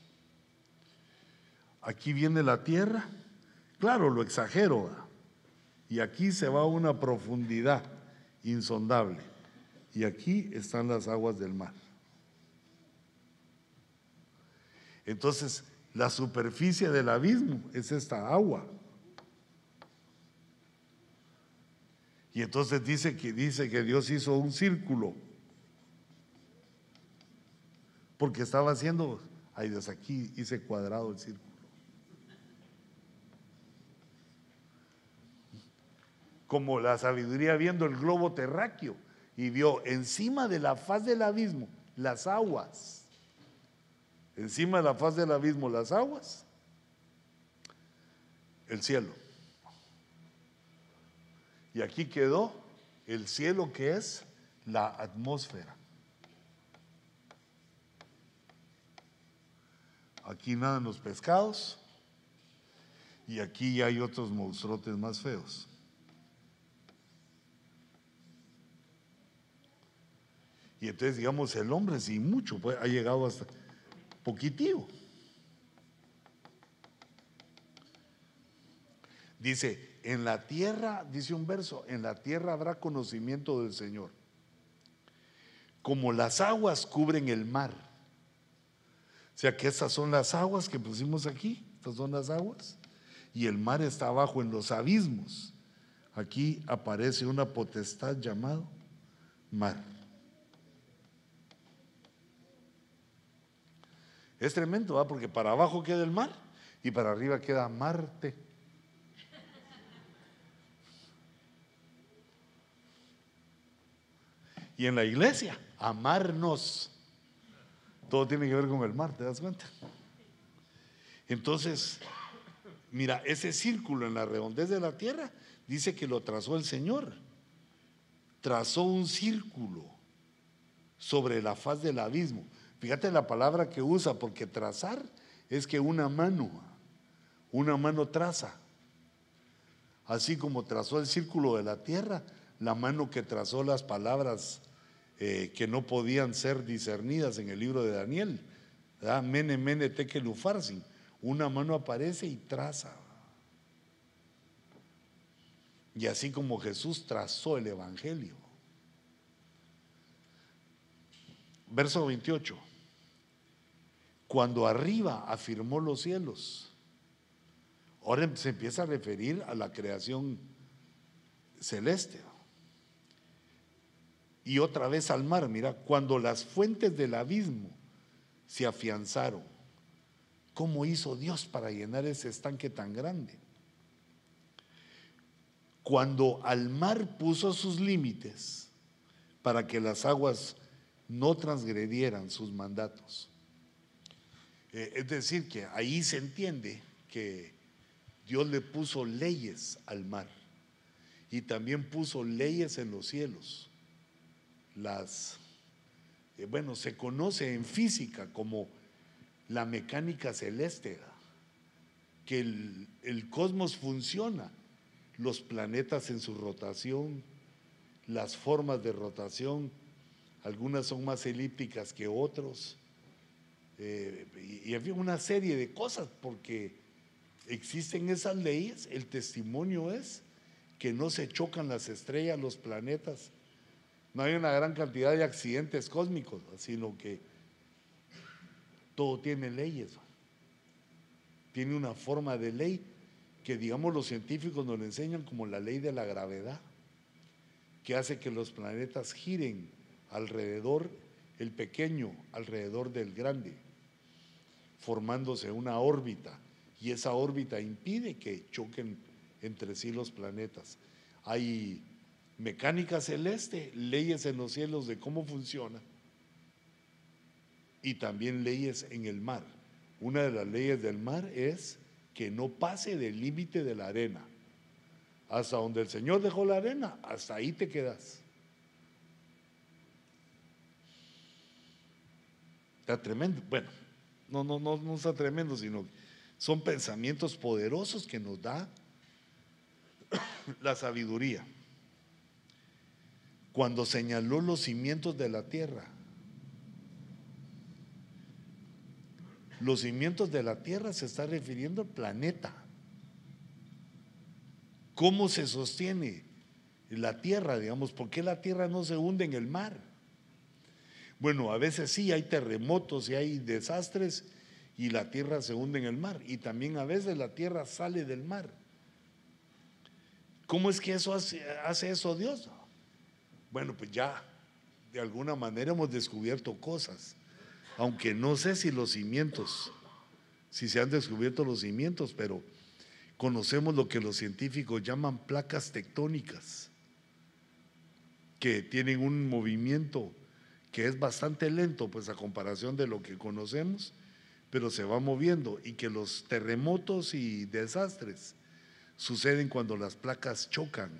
aquí viene la tierra, claro, lo exagero, y aquí se va a una profundidad insondable, y aquí están las aguas del mar. Entonces, la superficie del abismo es esta agua. Y entonces dice que, dice que Dios hizo un círculo porque estaba haciendo, ay Dios, aquí hice cuadrado el círculo. Como la sabiduría viendo el globo terráqueo y vio encima de la faz del abismo las aguas. Encima de la faz del abismo las aguas. El cielo. Y aquí quedó el cielo que es la atmósfera. Aquí nadan los pescados y aquí hay otros monstruotes más feos. Y entonces, digamos, el hombre, sin mucho, pues, ha llegado hasta poquitivo. Dice, en la tierra, dice un verso, en la tierra habrá conocimiento del Señor. Como las aguas cubren el mar. O sea que estas son las aguas que pusimos aquí, estas son las aguas. Y el mar está abajo en los abismos. Aquí aparece una potestad llamado mar. Es tremendo, ¿va? porque para abajo queda el mar y para arriba queda Marte. Y en la iglesia, amarnos. Todo tiene que ver con el mar, ¿te das cuenta? Entonces, mira, ese círculo en la redondez de la tierra dice que lo trazó el Señor. Trazó un círculo sobre la faz del abismo. Fíjate la palabra que usa, porque trazar es que una mano, una mano traza. Así como trazó el círculo de la tierra, la mano que trazó las palabras eh, que no podían ser discernidas en el libro de Daniel. Mene, mene, tekel, Una mano aparece y traza. Y así como Jesús trazó el Evangelio. Verso 28 cuando arriba afirmó los cielos. Ahora se empieza a referir a la creación celeste. Y otra vez al mar, mira, cuando las fuentes del abismo se afianzaron, ¿cómo hizo Dios para llenar ese estanque tan grande? Cuando al mar puso sus límites para que las aguas no transgredieran sus mandatos. Eh, es decir, que ahí se entiende que Dios le puso leyes al mar y también puso leyes en los cielos. Las, eh, bueno, se conoce en física como la mecánica celeste, que el, cosmos funciona, los planetas en su rotación, las formas de rotación, algunas son más elípticas que otros eh, y, había una serie de cosas, porque existen esas leyes, el testimonio es que no se chocan las estrellas, los planetas, no hay una gran cantidad de accidentes cósmicos, sino que todo tiene leyes, tiene una forma de ley que digamos los científicos nos enseñan como la ley de la gravedad, que hace que los planetas giren alrededor, el pequeño alrededor del grande formándose una órbita y esa órbita impide que choquen entre sí los planetas. Hay mecánica celeste, leyes en los cielos de cómo funciona y también leyes en el mar. Una de las leyes del mar es que no pase del límite de la arena. Hasta donde el Señor dejó la arena, hasta ahí te quedas. Está tremendo. Bueno, no, no, no, no está tremendo, sino son pensamientos poderosos que nos da [coughs] la sabiduría. Cuando señaló los cimientos de la tierra, los cimientos de la tierra se está refiriendo al planeta. ¿Cómo se sostiene la tierra, digamos? ¿Por qué la tierra no se hunde en el mar? Bueno, a veces sí hay terremotos y hay desastres y la tierra se hunde en el mar. Y también a veces la tierra sale del mar. ¿Cómo es que eso hace, eso Dios? Bueno, pues ya de alguna manera hemos descubierto cosas aunque no sé si los cimientos, si se han descubierto los cimientos, pero conocemos lo que los científicos llaman placas tectónicas, que tienen un movimiento que es bastante lento, pues a comparación de lo que conocemos, pero se va moviendo y que los terremotos y desastres suceden cuando las placas chocan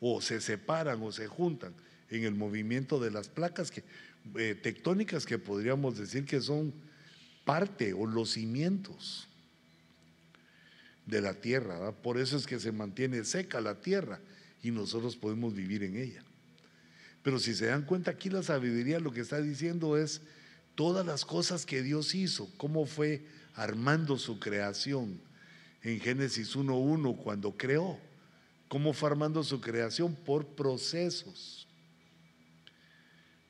o se separan o se juntan en el movimiento de las placas que, eh, tectónicas que podríamos decir que son parte o los cimientos de la tierra. Por eso es que se mantiene seca la tierra y nosotros podemos vivir en ella. Pero si se dan cuenta aquí la sabiduría lo que está diciendo es todas las cosas que Dios hizo, cómo fue armando su creación en Génesis 1.1 cuando creó, cómo fue armando su creación por procesos.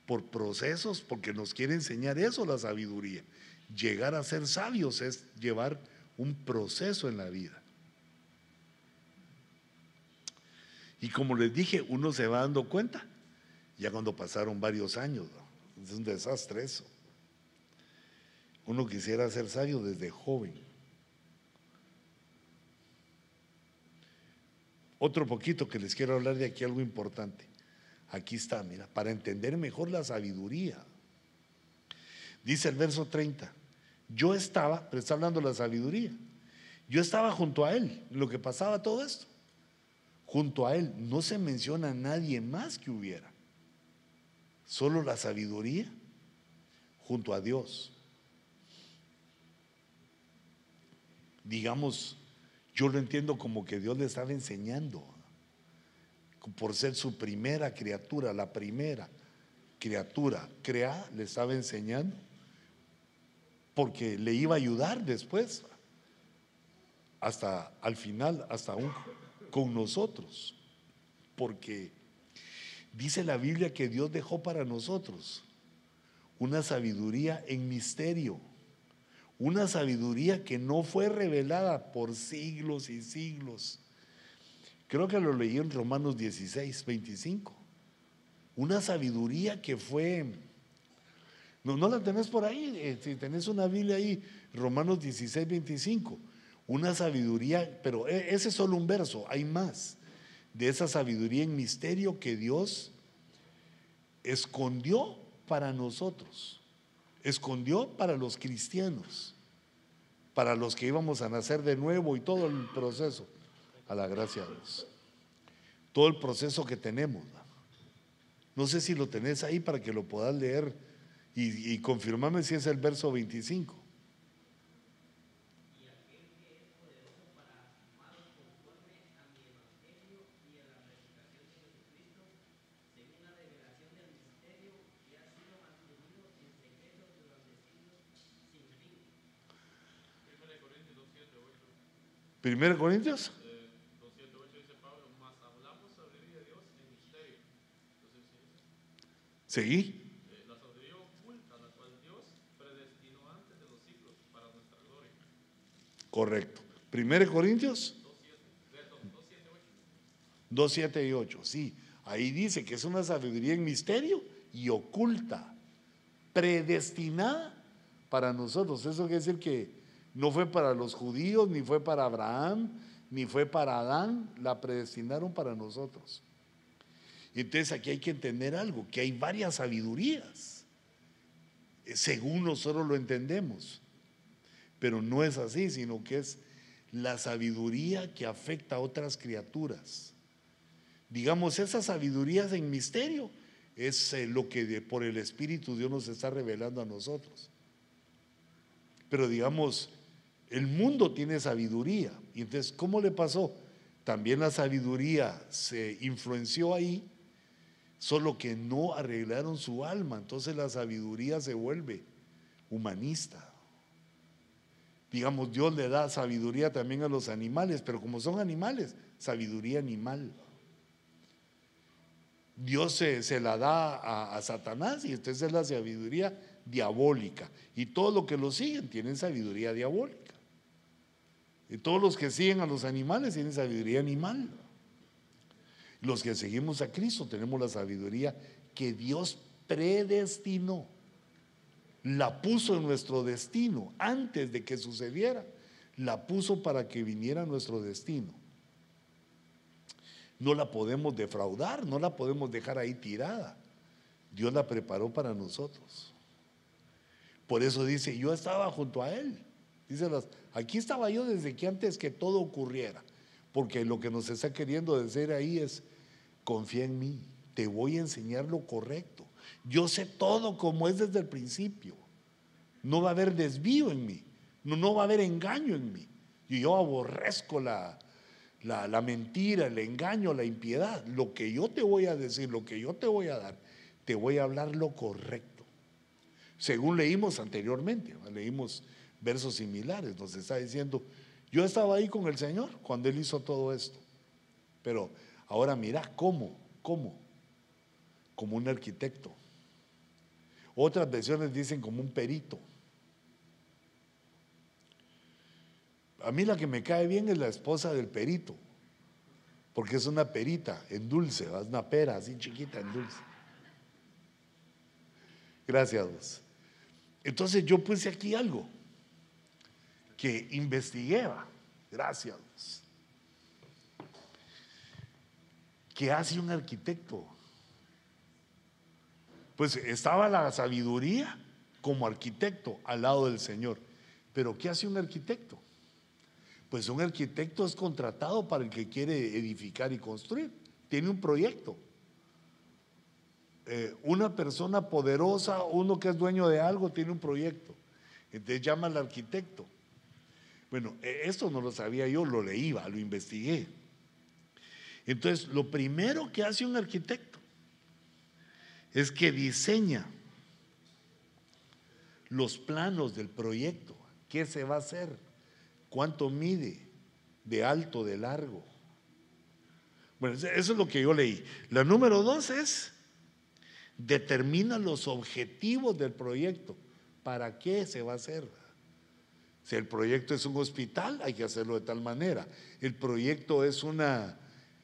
Por procesos, porque nos quiere enseñar eso la sabiduría. Llegar a ser sabios es llevar un proceso en la vida. Y como les dije, uno se va dando cuenta, ya cuando pasaron varios años, es un desastre eso. Uno quisiera ser sabio desde joven. Otro poquito que les quiero hablar de aquí, algo importante. Aquí está, mira, para entender mejor la sabiduría. Dice el verso 30, yo estaba, pero está hablando la sabiduría, yo estaba junto a él, lo que pasaba todo esto. Junto a él no se menciona a nadie más que hubiera, solo la sabiduría junto a Dios. Digamos, yo lo entiendo como que Dios le estaba enseñando, por ser su primera criatura, la primera criatura crea, le estaba enseñando, porque le iba a ayudar después hasta al final, hasta aún con nosotros. Porque dice la Biblia que Dios dejó para nosotros una sabiduría en misterio, una sabiduría que no fue revelada por siglos y siglos. Creo que lo leí en Romanos 16, 25. Una sabiduría que fue... No, no la tenés por ahí, eh, si tenés una Biblia ahí, Romanos 16, 25 una sabiduría, pero e, ese es solo un verso, hay más, de esa sabiduría en misterio que Dios escondió para nosotros, escondió para los cristianos, para los que íbamos a nacer de nuevo y todo el proceso, a la gracia de Dios, todo el proceso que tenemos. No sé si lo tenés ahí para que lo puedas leer y, y confirmame si es el verso 25. Primero Corintios. ¿Seguí? La sabiduría oculta, la cual Dios predestinó antes de los siglos para nuestra gloria. Correcto. Primero Corintios. 2, 7 y 8. Sí, ahí dice que es una sabiduría en misterio y oculta, predestinada para nosotros. Eso quiere decir que no fue para los judíos, ni fue para Abraham, ni fue para Adán, la predestinaron para nosotros. Entonces aquí hay que entender algo, que hay varias sabidurías, según nosotros lo entendemos, pero no es así, sino que es la sabiduría que afecta a otras criaturas. Digamos, esas sabidurías en misterio es eh, lo que por el Espíritu Dios nos está revelando a nosotros. Pero digamos, el mundo tiene sabiduría. Y entonces, ¿cómo le pasó? También la sabiduría se influenció ahí, solo que no arreglaron su alma. Entonces la sabiduría se vuelve humanista. Digamos, Dios le da sabiduría también a los animales, pero como son animales, sabiduría animal. Dios se, la da a, Satanás y entonces es la sabiduría diabólica. Y todos los que lo siguen tienen sabiduría diabólica. Y todos los que siguen a los animales tienen sabiduría animal. Los que seguimos a Cristo tenemos la sabiduría que Dios predestinó la puso en nuestro destino antes de que sucediera, la puso para que viniera nuestro destino. No la podemos defraudar, no la podemos dejar ahí tirada. Dios la preparó para nosotros. Por eso dice, yo estaba junto a Él. Dice, aquí estaba yo desde que antes que todo ocurriera. Porque lo que nos está queriendo decir ahí es, confía en mí, te voy a enseñar lo correcto. Yo sé todo como es desde el principio. No va a haber desvío en mí, no, no va a haber engaño en mí. Y yo aborrezco la, la, la mentira, el engaño, la impiedad. Lo que yo te voy a decir, lo que yo te voy a dar, te voy a hablar lo correcto. Según leímos anteriormente, leímos versos similares, nos está diciendo, yo estaba ahí con el Señor cuando Él hizo todo esto. Pero ahora mira cómo, cómo, como un arquitecto. Otras versiones dicen como un perito. A mí la que me cae bien es la esposa del perito, porque es una perita en dulce, es una pera así chiquita en dulce. Gracias. Entonces yo puse aquí algo que investigué, gracias. ¿Qué hace un arquitecto? Pues estaba la sabiduría como arquitecto al lado del Señor. Pero ¿qué hace un arquitecto? Pues un arquitecto es contratado para el que quiere edificar y construir. Tiene un proyecto. Eh, una persona poderosa, uno que es dueño de algo, tiene un proyecto. Entonces llama al arquitecto. Bueno, e, esto no lo sabía yo, lo leí, lo investigué. Entonces, lo primero que hace un arquitecto es que diseña los planos del proyecto. ¿Qué se va a hacer? ¿Cuánto mide? ¿De alto, de largo? Bueno, eso es lo que yo leí. La número dos es, determina los objetivos del proyecto. ¿Para qué se va a hacer? Si el proyecto es un hospital, hay que hacerlo de tal manera. El proyecto es una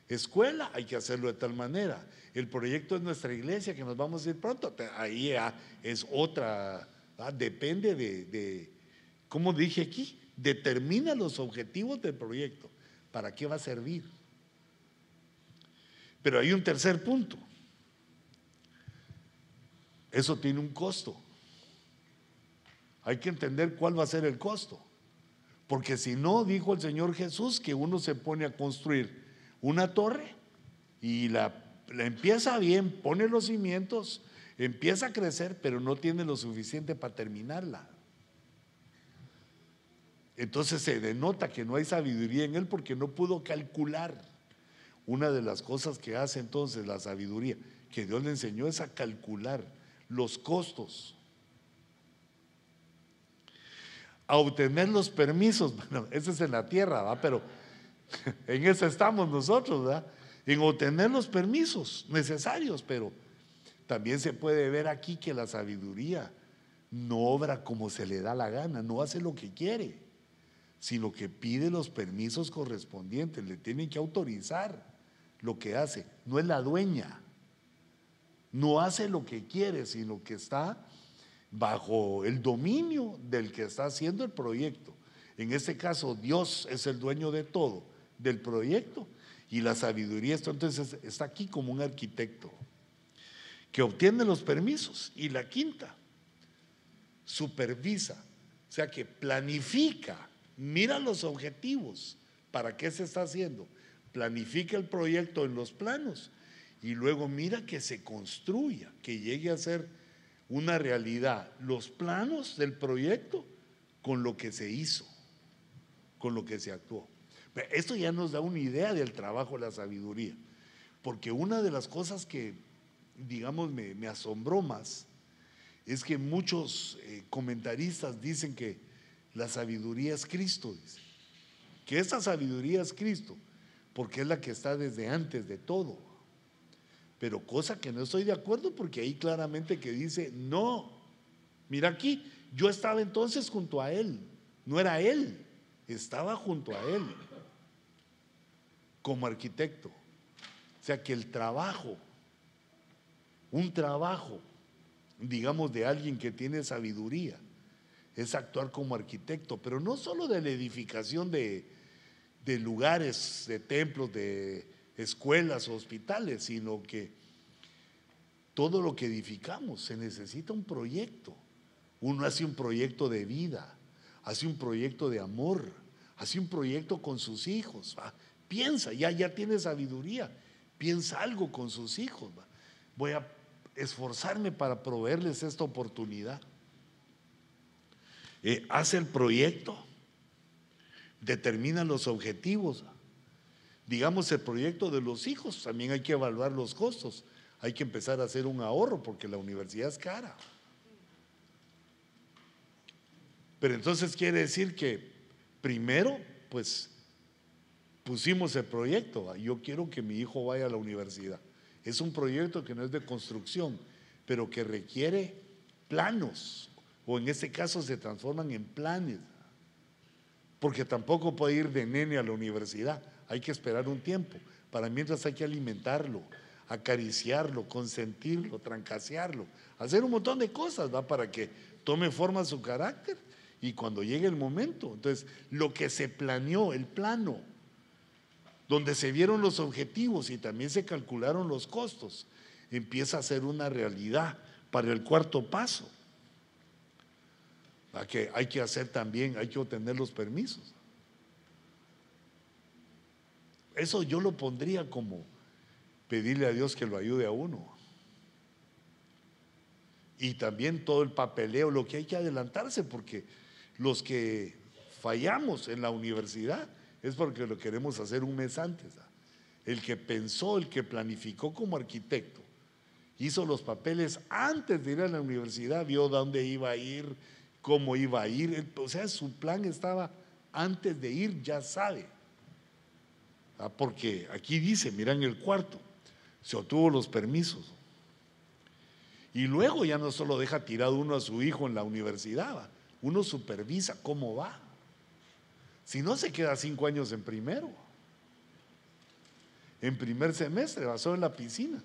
escuela, hay que hacerlo de tal manera. El proyecto es nuestra iglesia, que nos vamos a ir pronto. Ahí es otra, depende de, de, como dije aquí, determina los objetivos del proyecto. ¿Para qué va a servir? Pero hay un tercer punto. Eso tiene un costo. Hay que entender cuál va a ser el costo. Porque si no, dijo el Señor Jesús que uno se pone a construir una torre y la, empieza bien, pone los cimientos, empieza a crecer, pero no tiene lo suficiente para terminarla. Entonces se denota que no hay sabiduría en él porque no pudo calcular. Una de las cosas que hace entonces la sabiduría que Dios le enseñó es a calcular los costos a obtener los permisos. [laughs] Bueno, ese es en la tierra, ¿va? Pero [laughs] en eso estamos nosotros, ¿verdad? En obtener los permisos necesarios, pero también se puede ver aquí que la sabiduría no obra como se le da la gana, no hace lo que quiere, sino que pide los permisos correspondientes, le tienen que autorizar lo que hace, no es la dueña, no hace lo que quiere, sino que está bajo el dominio del que está haciendo el proyecto. En este caso, Dios es el dueño de todo, del proyecto, y la sabiduría entonces está aquí como un arquitecto que obtiene los permisos. Y la quinta, supervisa, o sea que planifica, mira los objetivos, para qué se está haciendo, planifica el proyecto en los planos y luego mira que se construya, que llegue a ser una realidad, los planos del proyecto con lo que se hizo, con lo que se actuó. Esto ya nos da una idea del trabajo la sabiduría, porque una de las cosas que, digamos, me, asombró más es que muchos eh, comentaristas dicen que la sabiduría es Cristo, que esa sabiduría es Cristo, porque es la que está desde antes de todo. Pero cosa que no estoy de acuerdo porque ahí claramente que dice, no, mira aquí, yo estaba entonces junto a él, no era él, estaba junto a él como arquitecto. O sea que el trabajo, un trabajo digamos, de alguien que tiene sabiduría, es actuar como arquitecto, pero no solo de la edificación de, de lugares, de templos, de escuelas, hospitales, sino que todo lo que edificamos se necesita un proyecto. Uno hace un proyecto de vida, hace un proyecto de amor, hace un proyecto con sus hijos. Piensa, ya, ya tiene sabiduría, piensa algo con sus hijos. Voy a esforzarme para proveerles esta oportunidad. Eh, hace el proyecto, determina los objetivos. Digamos, el proyecto de los hijos, también hay que evaluar los costos. Hay que empezar a hacer un ahorro porque la universidad es cara. Pero entonces quiere decir que primero, pues pusimos el proyecto. Yo quiero que mi hijo vaya a la universidad. Es un proyecto que no es de construcción, pero que requiere planos, o en este caso se transforman en planes, porque tampoco puede ir de nene a la universidad, hay que esperar un tiempo, para mientras hay que alimentarlo, acariciarlo, consentirlo, trancasearlo, hacer un montón de cosas, ¿va? Para que tome forma su carácter y cuando llegue el momento. Entonces, lo que se planeó, el plano, donde se vieron los objetivos y también se calcularon los costos, empieza a ser una realidad para el cuarto paso. Que hay que hacer también, hay que obtener los permisos. Eso yo lo pondría como pedirle a Dios que lo ayude a uno. Y también todo el papeleo, lo que hay que adelantarse, porque los que fallamos en la universidad es porque lo queremos hacer un mes antes. El que pensó, el que planificó como arquitecto, hizo los papeles antes de ir a la universidad, vio dónde iba a ir, cómo iba a ir, o sea, su plan estaba antes de ir, ya sabe. Porque aquí dice, mira en el cuarto, se obtuvo los permisos. Y luego ya no solo deja tirado uno a su hijo en la universidad, uno supervisa cómo va. Si no se queda cinco años en primero, en primer semestre, basó en la piscina.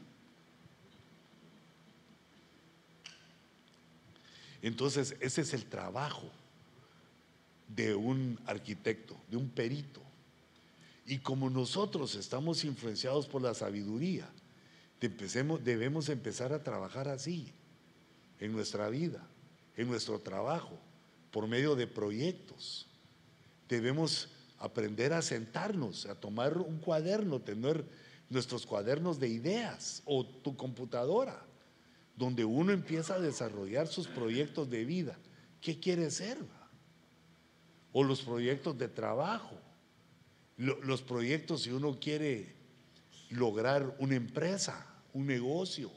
Entonces, ese es el trabajo de un arquitecto, de un perito. Y como nosotros estamos influenciados por la sabiduría, debemos empezar a trabajar así en nuestra vida, en nuestro trabajo, por medio de proyectos. Debemos aprender a sentarnos, a tomar un cuaderno, tener nuestros cuadernos de ideas o tu computadora, donde uno empieza a desarrollar sus proyectos de vida. ¿Qué quiere ser? O los proyectos de trabajo, los proyectos si uno quiere lograr una empresa, un negocio.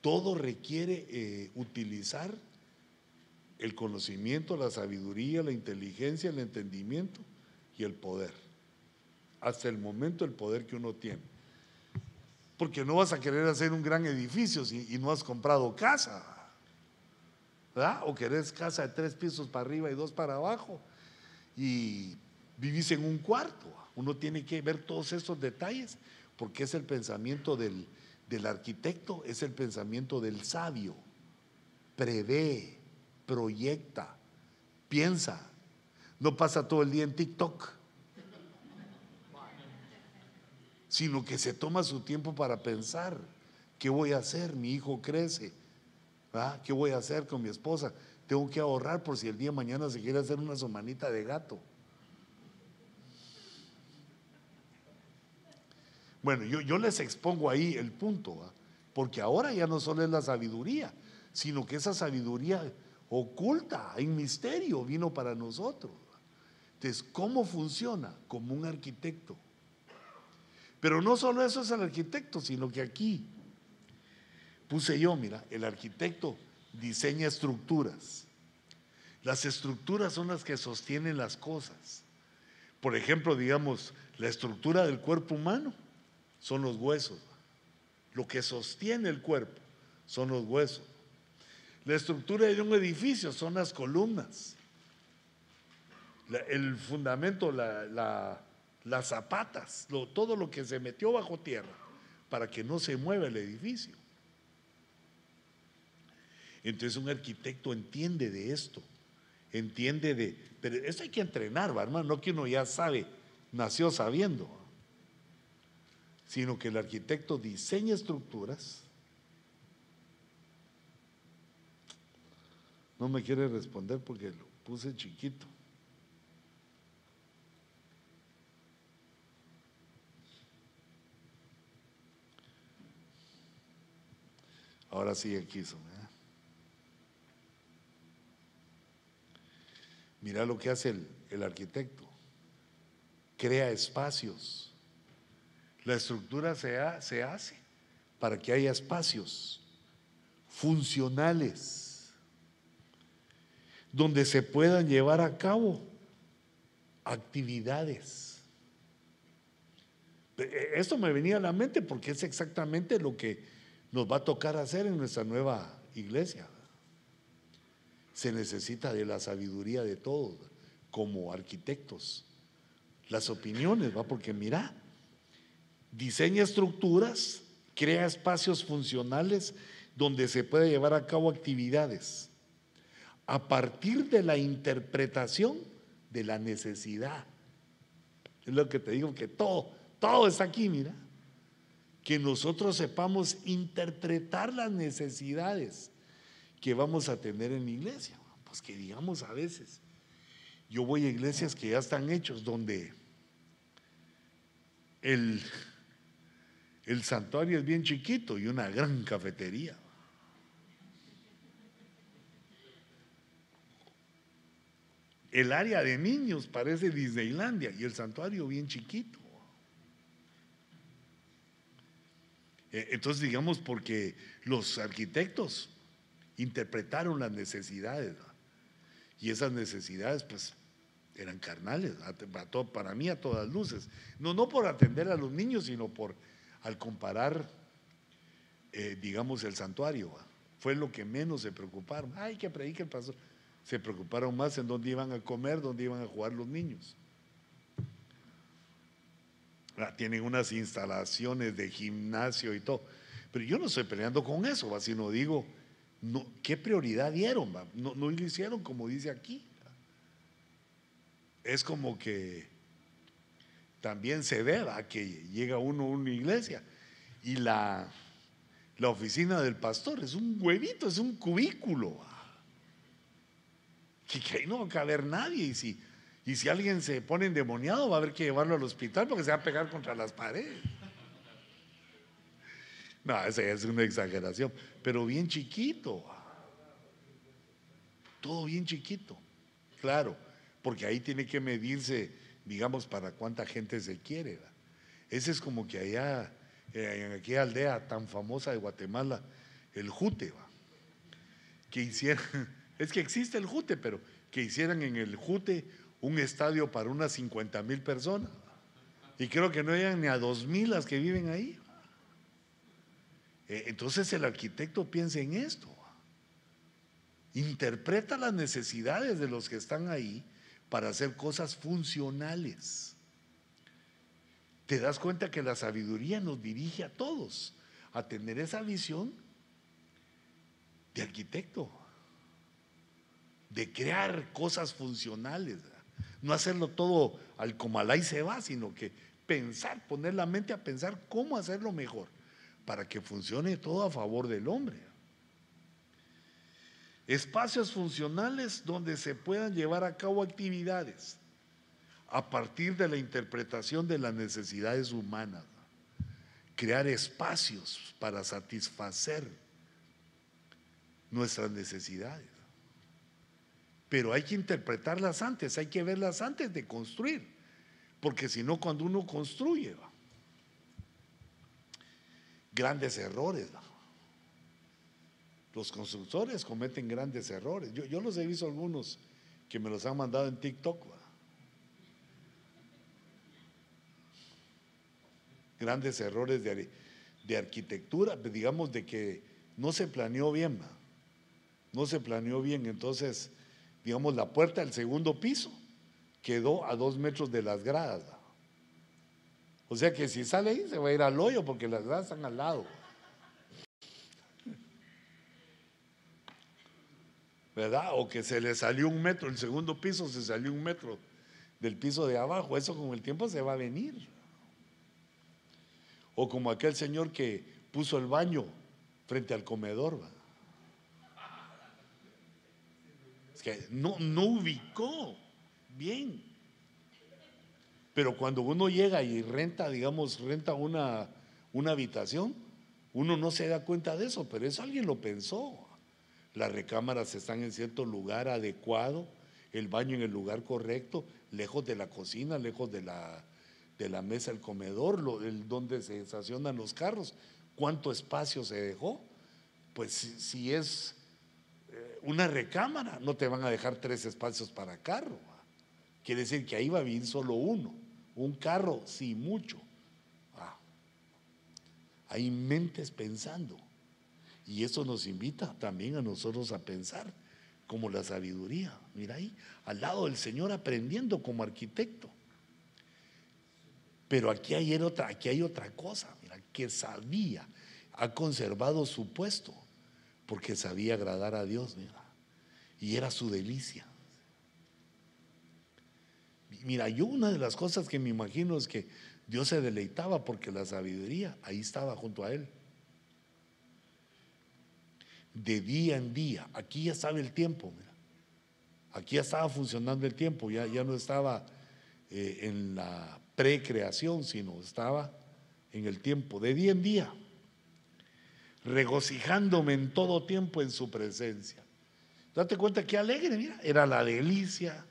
Todo requiere eh, utilizar el conocimiento, la sabiduría, la inteligencia, el entendimiento y el poder. Hasta el momento el poder que uno tiene. Porque no vas a querer hacer un gran edificio si, y no has comprado casa. ¿verdad? O querés casa de tres pisos para arriba y dos para abajo. Y vivís en un cuarto. Uno tiene que ver todos esos detalles porque es el pensamiento del, del arquitecto, es el pensamiento del sabio. Prevé, proyecta, piensa. No pasa todo el día en TikTok, sino que se toma su tiempo para pensar. ¿Qué voy a hacer? Mi hijo crece. ¿Qué voy a hacer con mi esposa? Tengo que ahorrar por si el día de mañana se quiere hacer una somanita de gato. Bueno, yo, les expongo ahí el punto, porque ahora ya no solo es la sabiduría, sino que esa sabiduría oculta, en misterio, vino para nosotros. Entonces, ¿cómo funciona? Como un arquitecto. Pero no solo eso es el arquitecto, sino que aquí puse yo, mira, el arquitecto diseña estructuras. Las estructuras son las que sostienen las cosas. Por ejemplo, digamos, la estructura del cuerpo humano son los huesos. Lo que sostiene el cuerpo son los huesos. La estructura de un edificio son las columnas. el fundamento, las zapatas, todo lo que se metió bajo tierra para que no se mueva el edificio. Entonces un arquitecto entiende de esto, entiende de... Pero eso hay que entrenar, hermano, no que uno ya sabe, nació sabiendo, sino que el arquitecto diseña estructuras. No me quiere responder porque lo puse chiquito. Ahora sí, aquí son. Mira lo que hace el, arquitecto. Crea espacios. La estructura se, se hace para que haya espacios funcionales donde se puedan llevar a cabo actividades. E, esto me venía a la mente porque es exactamente lo que nos va a tocar hacer en nuestra nueva iglesia se necesita de la sabiduría de todos, como arquitectos. Las opiniones, ¿va? Porque mira, diseña estructuras, crea espacios funcionales donde se puede llevar a cabo actividades a partir de la interpretación de la necesidad. Es lo que te digo, que todo, todo está aquí, mira. Que nosotros sepamos interpretar las necesidades que vamos a tener en la iglesia. Pues que digamos a veces, yo voy a iglesias que ya están hechos, donde el, el santuario es bien chiquito y una gran cafetería. El área de niños parece Disneylandia y el santuario bien chiquito. Eh, entonces digamos porque los arquitectos interpretaron las necesidades. Y esas necesidades, pues, eran carnales, para mí a todas luces. No, no por atender a los niños, sino por, al comparar, eh, digamos, el santuario. Fue lo que menos se preocuparon. Ay, que predique el pastor. Se preocuparon más en dónde iban a comer, dónde iban a jugar los niños. tienen unas instalaciones de gimnasio y todo. Pero yo no estoy peleando con eso, sino digo, no, ¿qué prioridad dieron? No, no lo hicieron como dice aquí. Es como que también se ve que llega uno a una iglesia y la, la oficina del pastor es un huevito, es un cubículo. Que, que ahí no va a caber nadie. Y si, y si alguien se pone endemoniado, va a haber que llevarlo al hospital porque se va a pegar contra las paredes. No, esa es una exageración, pero bien chiquito. Todo bien chiquito, claro, porque ahí tiene que medirse, digamos, para cuánta gente se quiere. Ese es como que allá, eh, en aquella aldea tan famosa de Guatemala, el Jute, que hicieran, [laughs] es que existe el Jute, pero que hicieran en el Jute un estadio para unas 50 mil personas. Y creo que no llegan ni a dos mil las que viven ahí. Eh, entonces el arquitecto piensa en esto. Interpreta las necesidades de los que están ahí para hacer cosas funcionales. Te das cuenta que la sabiduría nos dirige a todos a tener esa visión de arquitecto, de crear cosas funcionales, no hacerlo todo al comalá y se va, sino que pensar, poner la mente a pensar cómo hacerlo mejor para que funcione todo a favor del hombre. Espacios funcionales donde se puedan llevar a cabo actividades a partir de la interpretación de las necesidades humanas. Crear espacios para satisfacer nuestras necesidades. Pero hay que interpretarlas antes, hay que verlas antes de construir. Porque si no, cuando uno construye, grandes errores. Los constructores cometen grandes errores. Yo, los he visto algunos que me los han mandado en TikTok. Grandes errores de, arquitectura, digamos de que no se planeó bien. No se planeó bien. Entonces, digamos, la puerta del segundo piso quedó a dos metros de las gradas. O sea que si sale ahí se va a ir al hoyo porque las gradas están al lado. ¿verdad? O que se le salió un metro, el segundo piso se salió un metro del piso de abajo, eso con el tiempo se va a venir. O como aquel señor que puso el baño frente al comedor. Es que no, no ubicó bien. Pero cuando uno llega y renta, digamos, renta una, una habitación, uno no se da cuenta de eso, pero eso alguien lo pensó. Las recámaras están en cierto lugar adecuado, el baño en el lugar correcto, lejos de la cocina, lejos de la, de la mesa, el comedor, el, donde se estacionan los carros. ¿Cuánto espacio se dejó? Pues si, es eh, una recámara, no te van a dejar tres espacios para carro. Quiere decir que ahí va a vivir solo uno. Un carro, sí, mucho. Hay mentes pensando. Y eso nos invita también a nosotros a pensar como la sabiduría. Mira ahí, al lado del Señor aprendiendo como arquitecto. Pero aquí hay otra, aquí hay otra cosa, mira, que sabía, ha conservado su puesto, porque sabía agradar a Dios, mira, y era su delicia. Mira, yo una de las cosas que me imagino es que Dios se deleitaba porque la sabiduría ahí estaba junto a él de día en día. Aquí ya estaba el tiempo, aquí ya estaba funcionando el tiempo, ya, ya no estaba eh, en la precreación, sino estaba en el tiempo, de día en día, regocijándome en todo tiempo en su presencia. Date cuenta que alegre, mira, era la delicia,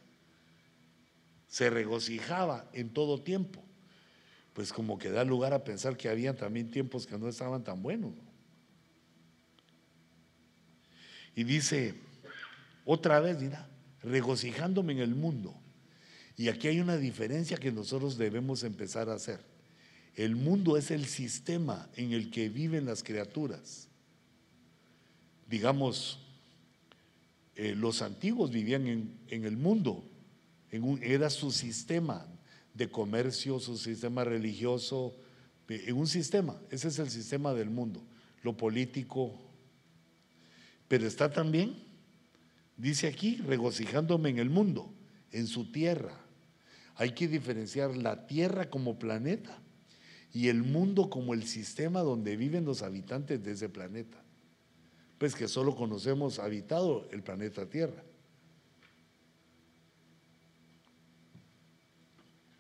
se regocijaba en todo tiempo. Pues como que da lugar a pensar que había también tiempos que no estaban tan buenos. Y dice, otra vez, mira, regocijándome en el mundo. Y aquí hay una diferencia que nosotros debemos empezar a hacer. El mundo es el sistema en el que viven las criaturas. Digamos, eh, los antiguos vivían en, el mundo, era su sistema de comercio, su sistema religioso, en un sistema, ese es el sistema del mundo, lo político, pero está también, dice aquí, regocijándome en el mundo, en su tierra. Hay que diferenciar la tierra como planeta y el mundo como el sistema donde viven los habitantes de ese planeta. Pues que solo conocemos habitado el planeta Tierra.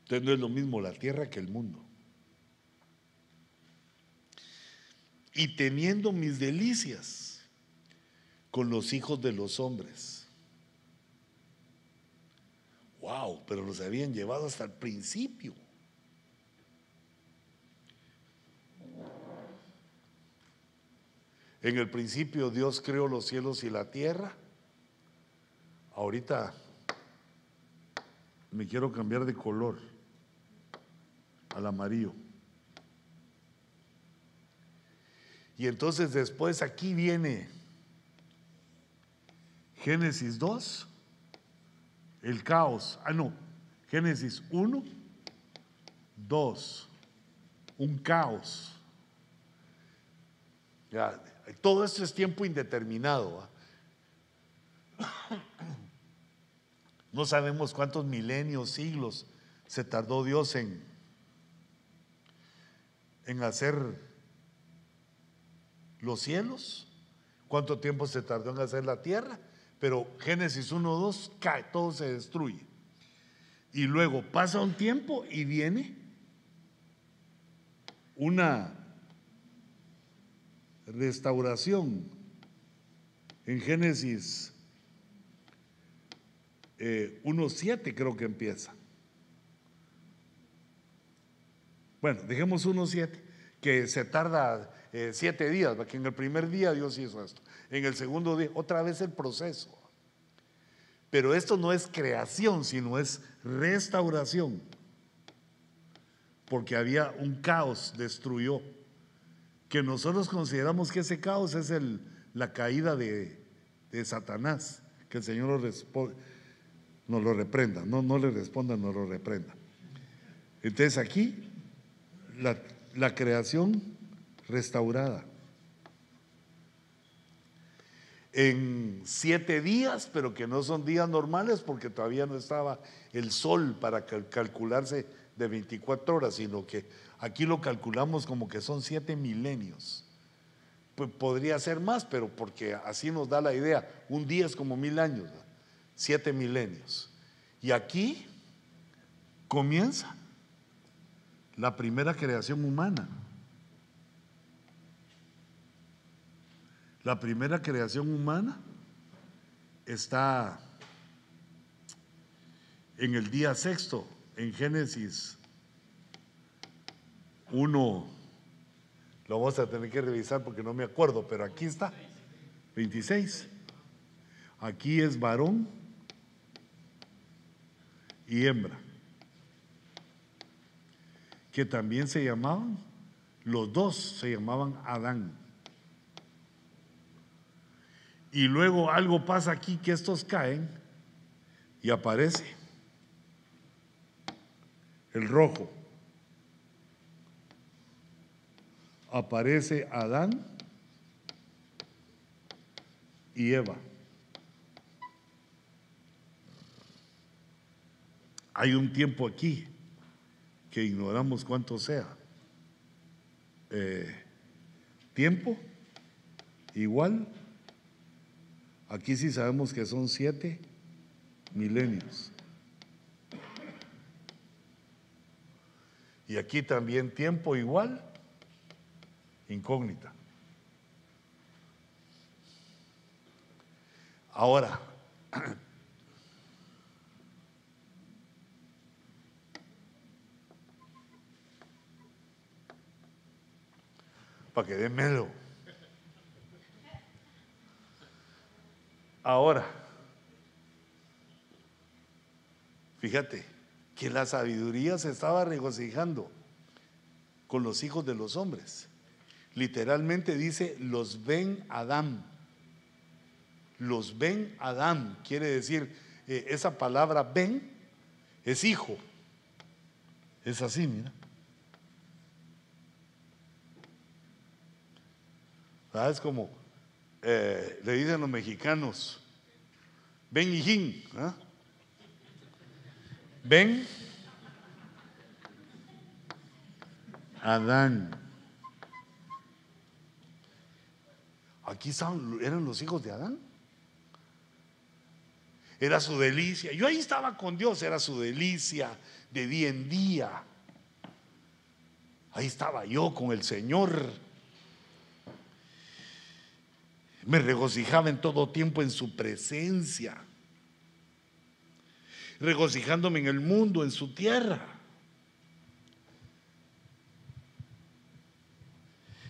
Entonces no es lo mismo la tierra que el mundo. Y teniendo mis delicias con los hijos de los hombres. Wow, pero los habían llevado hasta el principio. En el principio Dios creó los cielos y la tierra. Ahorita me quiero cambiar de color al amarillo. Y entonces después aquí viene Génesis 2, el caos. Ah, no. Génesis 1, 2, un caos. Ya, todo esto es tiempo indeterminado. No sabemos cuántos milenios, siglos se tardó Dios en, en hacer los cielos, cuánto tiempo se tardó en hacer la tierra pero Génesis 1, 2 cae, todo se destruye. Y luego pasa un tiempo y viene una restauración. En Génesis 1.7 eh, creo que empieza. Bueno, dejemos 1.7, que se tarda eh, siete días, porque en el primer día Dios hizo esto en el segundo día, otra vez el proceso. Pero esto no es creación, sino es restauración. Porque había un caos, destruyó. Que nosotros consideramos que ese caos es el, la caída de, Satanás. Que el Señor nos lo reprenda. No, no le responda, no lo reprenda. Entonces aquí, la, creación restaurada. en siete días, pero que no son días normales porque todavía no estaba el sol para calcularse de 24 horas, sino que aquí lo calculamos como que son siete milenios. Podría ser más, pero porque así nos da la idea. Un día es como mil años, siete milenios. Y aquí comienza la primera creación humana. La primera creación humana está en el día sexto, en Génesis 1, lo vamos a tener que revisar porque no me acuerdo, pero aquí está, 26. Aquí es varón y hembra, que también se llamaban, los dos se llamaban Adán. Y luego algo pasa aquí que estos caen y aparece el rojo. Aparece Adán y Eva. Hay un tiempo aquí que ignoramos cuánto sea. Eh, tiempo igual Aquí sí sabemos que son siete milenios. Y aquí también tiempo igual, incógnita. Ahora, [clears throat] para que dé miedo. Ahora, fíjate que la sabiduría se estaba regocijando con los hijos de los hombres. Literalmente dice, los ven Adán. Los ven Adán. Quiere decir, eh, esa palabra ven es hijo. Es así, mira. Es como eh, le dicen los mexicanos, ven hijín, ¿ah? ven Adán. Aquí eran los hijos de Adán. Era su delicia. Yo ahí estaba con Dios, era su delicia de día en día. Ahí estaba yo con el Señor me regocijaba en todo tiempo en su presencia, regocijándome en el mundo, en su tierra.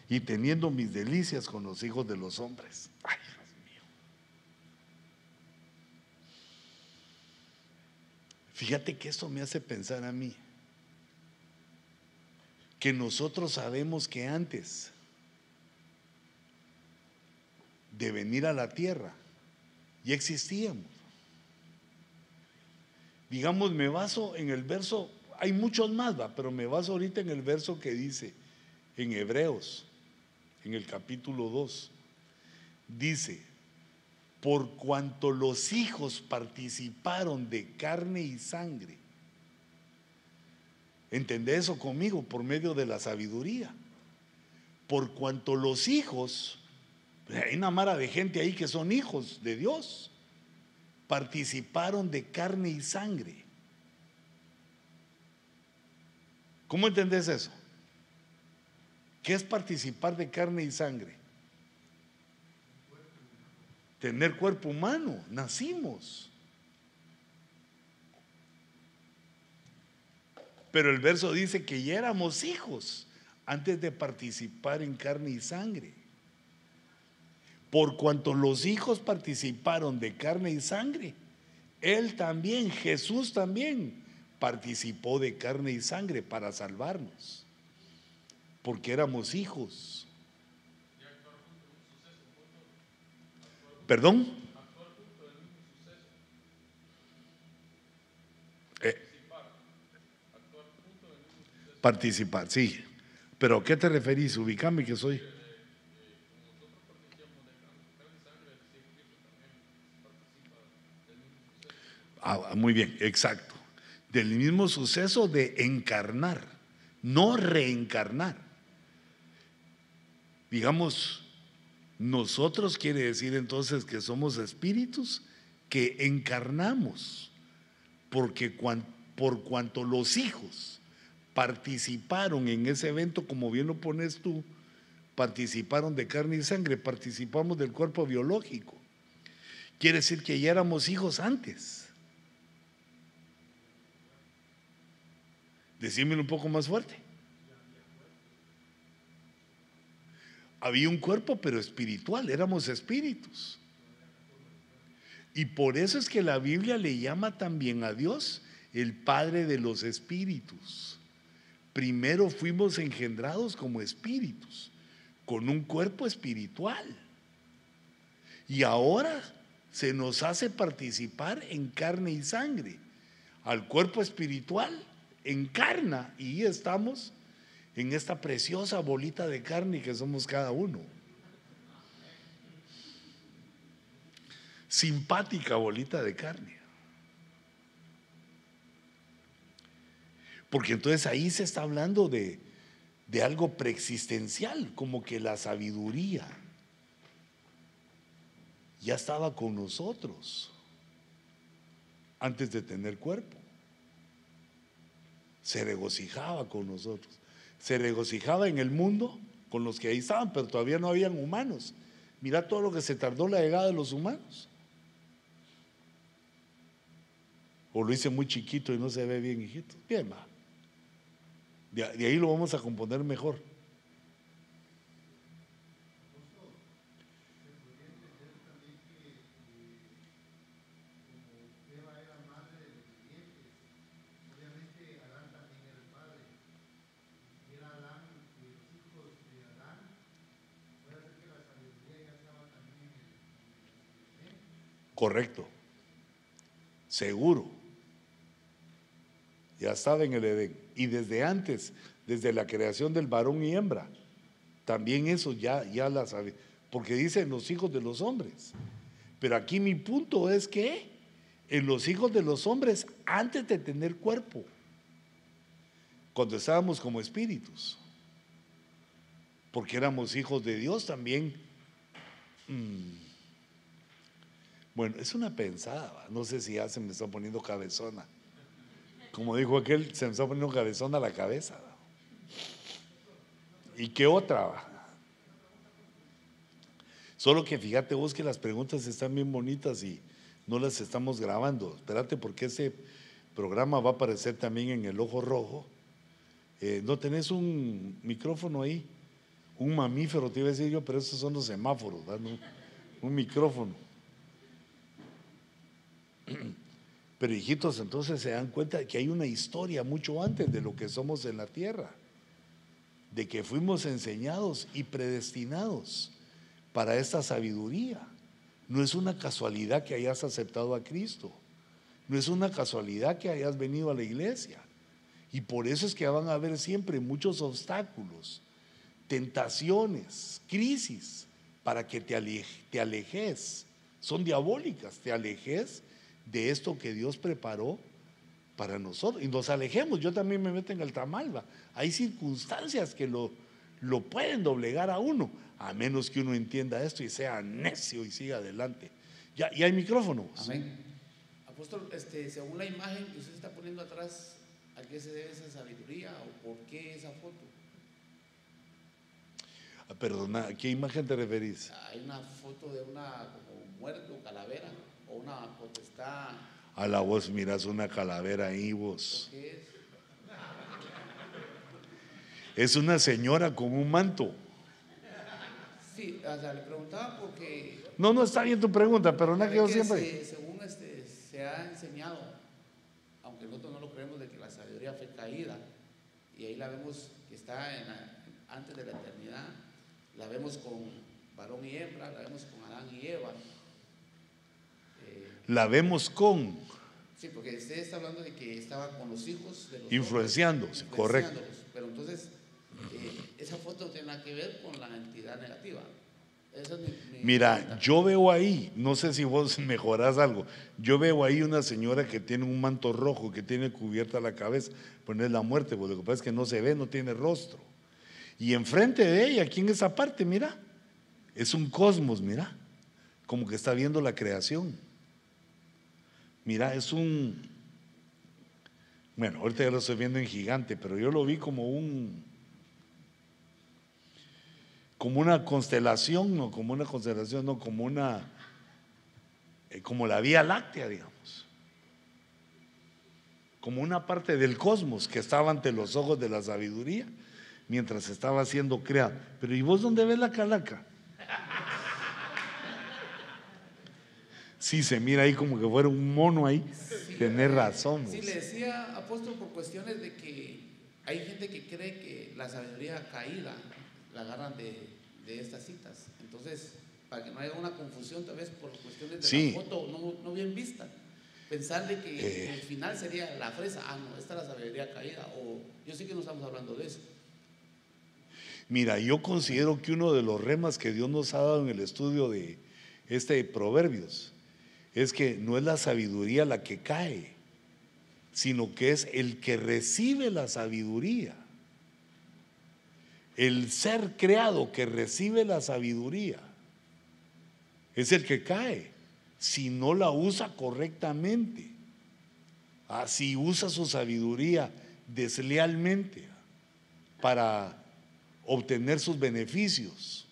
Y teniendo mis delicias con los hijos de los hombres. Ay, Dios mío. Fíjate que esto me hace pensar a mí que nosotros sabemos que antes de venir a la tierra. Ya existíamos. Digamos, me baso en el verso, hay muchos más, ¿va? pero me baso ahorita en el verso que dice en Hebreos, en el capítulo 2. Dice, por cuanto los hijos participaron de carne y sangre. ¿Entendés eso conmigo? Por medio de la sabiduría. Por cuanto los hijos hay una mara de gente ahí que son hijos de Dios. Participaron de carne y sangre. ¿Cómo entendés eso? ¿Qué es participar de carne y sangre? Tener cuerpo humano, nacimos. Pero el verso dice que ya éramos hijos antes de participar en carne y sangre por cuanto los hijos participaron de carne y sangre, Él también, Jesús también, participó de carne y sangre para salvarnos, porque éramos hijos. ¿Perdón? Eh, participar, sí. ¿Pero a qué te referís? Ubicame que soy. Ah, muy bien, exacto. Del mismo suceso de encarnar, no reencarnar. Digamos, nosotros quiere decir entonces que somos espíritus que encarnamos, porque por cuanto los hijos participaron en ese evento, como bien lo pones tú, participaron de carne y sangre, participamos del cuerpo biológico. Quiere decir que ya éramos hijos antes. Decímelo un poco más fuerte. Había un cuerpo, pero espiritual, éramos espíritus. Y por eso es que la Biblia le llama también a Dios el Padre de los espíritus. Primero fuimos engendrados como espíritus, con un cuerpo espiritual. Y ahora se nos hace participar en carne y sangre. Al cuerpo espiritual encarna y estamos en esta preciosa bolita de carne que somos cada uno. Simpática bolita de carne. Porque entonces ahí se está hablando de, de algo preexistencial, como que la sabiduría ya estaba con nosotros antes de tener cuerpo. Se regocijaba con nosotros. Se regocijaba en el mundo con los que ahí estaban, pero todavía no habían humanos. Mira todo lo que se tardó la llegada de los humanos. O lo hice muy chiquito y no se ve bien, hijito. Bien, va. De, ahí lo vamos a componer mejor. Correcto. Seguro. Ya estaba en el Edén. Y desde antes, desde la creación del varón y hembra, también eso ya, ya la sabe. Porque dicen los hijos de los hombres. Pero aquí mi punto es que en los hijos de los hombres, antes de tener cuerpo, cuando estábamos como espíritus, porque éramos hijos de Dios también. Mm, bueno, es una pensada, no sé si ya se me está poniendo cabezona. Como dijo aquel, se me está poniendo cabezona la cabeza. ¿Y qué otra? Solo que fíjate vos que las preguntas están bien bonitas y no las estamos grabando. Espérate porque ese programa va a aparecer también en el ojo rojo. Eh, ¿No tenés un micrófono ahí? Un mamífero, te iba a decir yo, pero esos son los semáforos, un micrófono. [clears throat] Pero hijitos, entonces se dan cuenta de que hay una historia mucho antes de lo que somos en la tierra, de que fuimos enseñados y predestinados para esta sabiduría. No es una casualidad que hayas aceptado a Cristo, no es una casualidad que hayas venido a la iglesia. Y por eso es que van a haber siempre muchos obstáculos, tentaciones, crisis, para que te, alejes. Son diabólicas, te alejes de esto que Dios preparó para nosotros. Y nos alejemos, yo también me meto en el tamalba. Hay circunstancias que lo, lo pueden doblegar a uno, a menos que uno entienda esto y sea necio y siga adelante. Ya, y hay micrófono. Amén. Apóstol, este, según la imagen que usted está poniendo atrás, ¿a qué se debe esa sabiduría o por qué esa foto? Ah, perdona, ¿a qué imagen te referís? Hay una foto de una como muerto, calavera una potestad. A la voz miras una calavera ahí vos. ¿Qué es? es una señora con un manto. Sí, o sea, le preguntaba porque... No, no está bien tu pregunta, pero no que yo siempre... según este, se ha enseñado, aunque nosotros no lo creemos, de que la sabiduría fue caída, y ahí la vemos que está en antes de la eternidad, la vemos con varón y hembra, la vemos con Adán y Eva, la vemos con. Sí, porque usted está hablando de que estaba con los hijos de los influenciándose, correcto. Pero entonces, eh, esa foto tiene nada que ver con la entidad negativa. Esa es mi, Mira, yo veo ahí, no sé si vos [laughs] mejorás algo, yo veo ahí una señora que tiene un manto rojo, que tiene cubierta la cabeza, pues no es la muerte, porque lo que pasa es que no se ve, no tiene rostro. Y enfrente de ella, aquí en esa parte, mira, es un cosmos, mira, como que está viendo la creación. Mira, es un, bueno, ahorita ya lo estoy viendo en gigante, pero yo lo vi como un, como una constelación, no como una constelación, no como una, eh, como la Vía Láctea, digamos, como una parte del cosmos que estaba ante los ojos de la sabiduría mientras estaba siendo creada. Pero ¿y vos dónde ves la calaca? Sí, se mira ahí como que fuera un mono ahí. Tener razón. Sí, le decía apóstol por cuestiones de que hay gente que cree que la sabiduría caída la agarran de, estas citas. Entonces, para que no haya una confusión, tal vez por cuestiones de la foto no, bien vista. Pensar de que eh. el final sería la fresa, ah, no, esta es la sabiduría caída. O yo sé que no estamos hablando de eso. Mira, yo considero que uno de los remas que Dios nos ha dado en el estudio de este Proverbios es que no es la sabiduría la que cae, sino que es el que recibe la sabiduría. El ser creado que recibe la sabiduría es el que cae si no la usa correctamente. Ah, si usa su sabiduría deslealmente para obtener sus beneficios,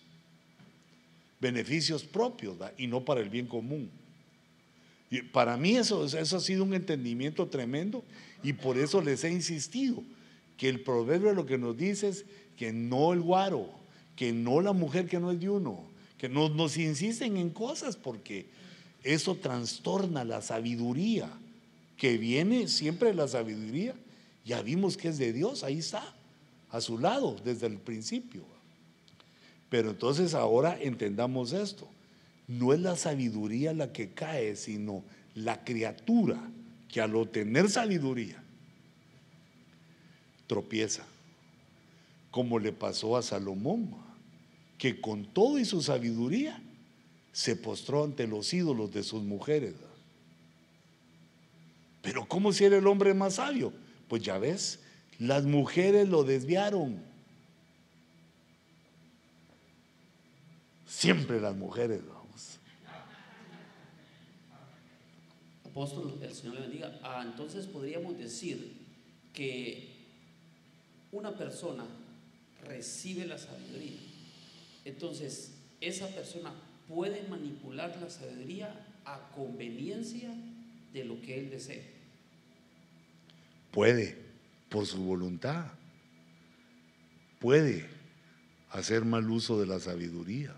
beneficios propios y no para el bien común. Para mí eso, eso ha sido un entendimiento tremendo y por eso les he insistido que el proverbio lo que nos dice es que no el guaro, que no la mujer que no es de uno, que no nos insisten en cosas porque eso trastorna la sabiduría, que viene siempre la sabiduría. Ya vimos que es de Dios, ahí está, a su lado desde el principio. Pero entonces ahora entendamos esto no es la sabiduría la que cae, sino la criatura que al obtener sabiduría tropieza, como le pasó a Salomón, que con todo y su sabiduría se postró ante los ídolos de sus mujeres. Pero ¿cómo si era el hombre más sabio? Pues ya ves, las mujeres lo desviaron. Siempre las mujeres. Apóstol, el Señor le bendiga, ah, entonces podríamos decir que una persona recibe la sabiduría. Entonces, esa persona puede manipular la sabiduría a conveniencia de lo que él desee. Puede, por su voluntad. Puede hacer mal uso de la sabiduría.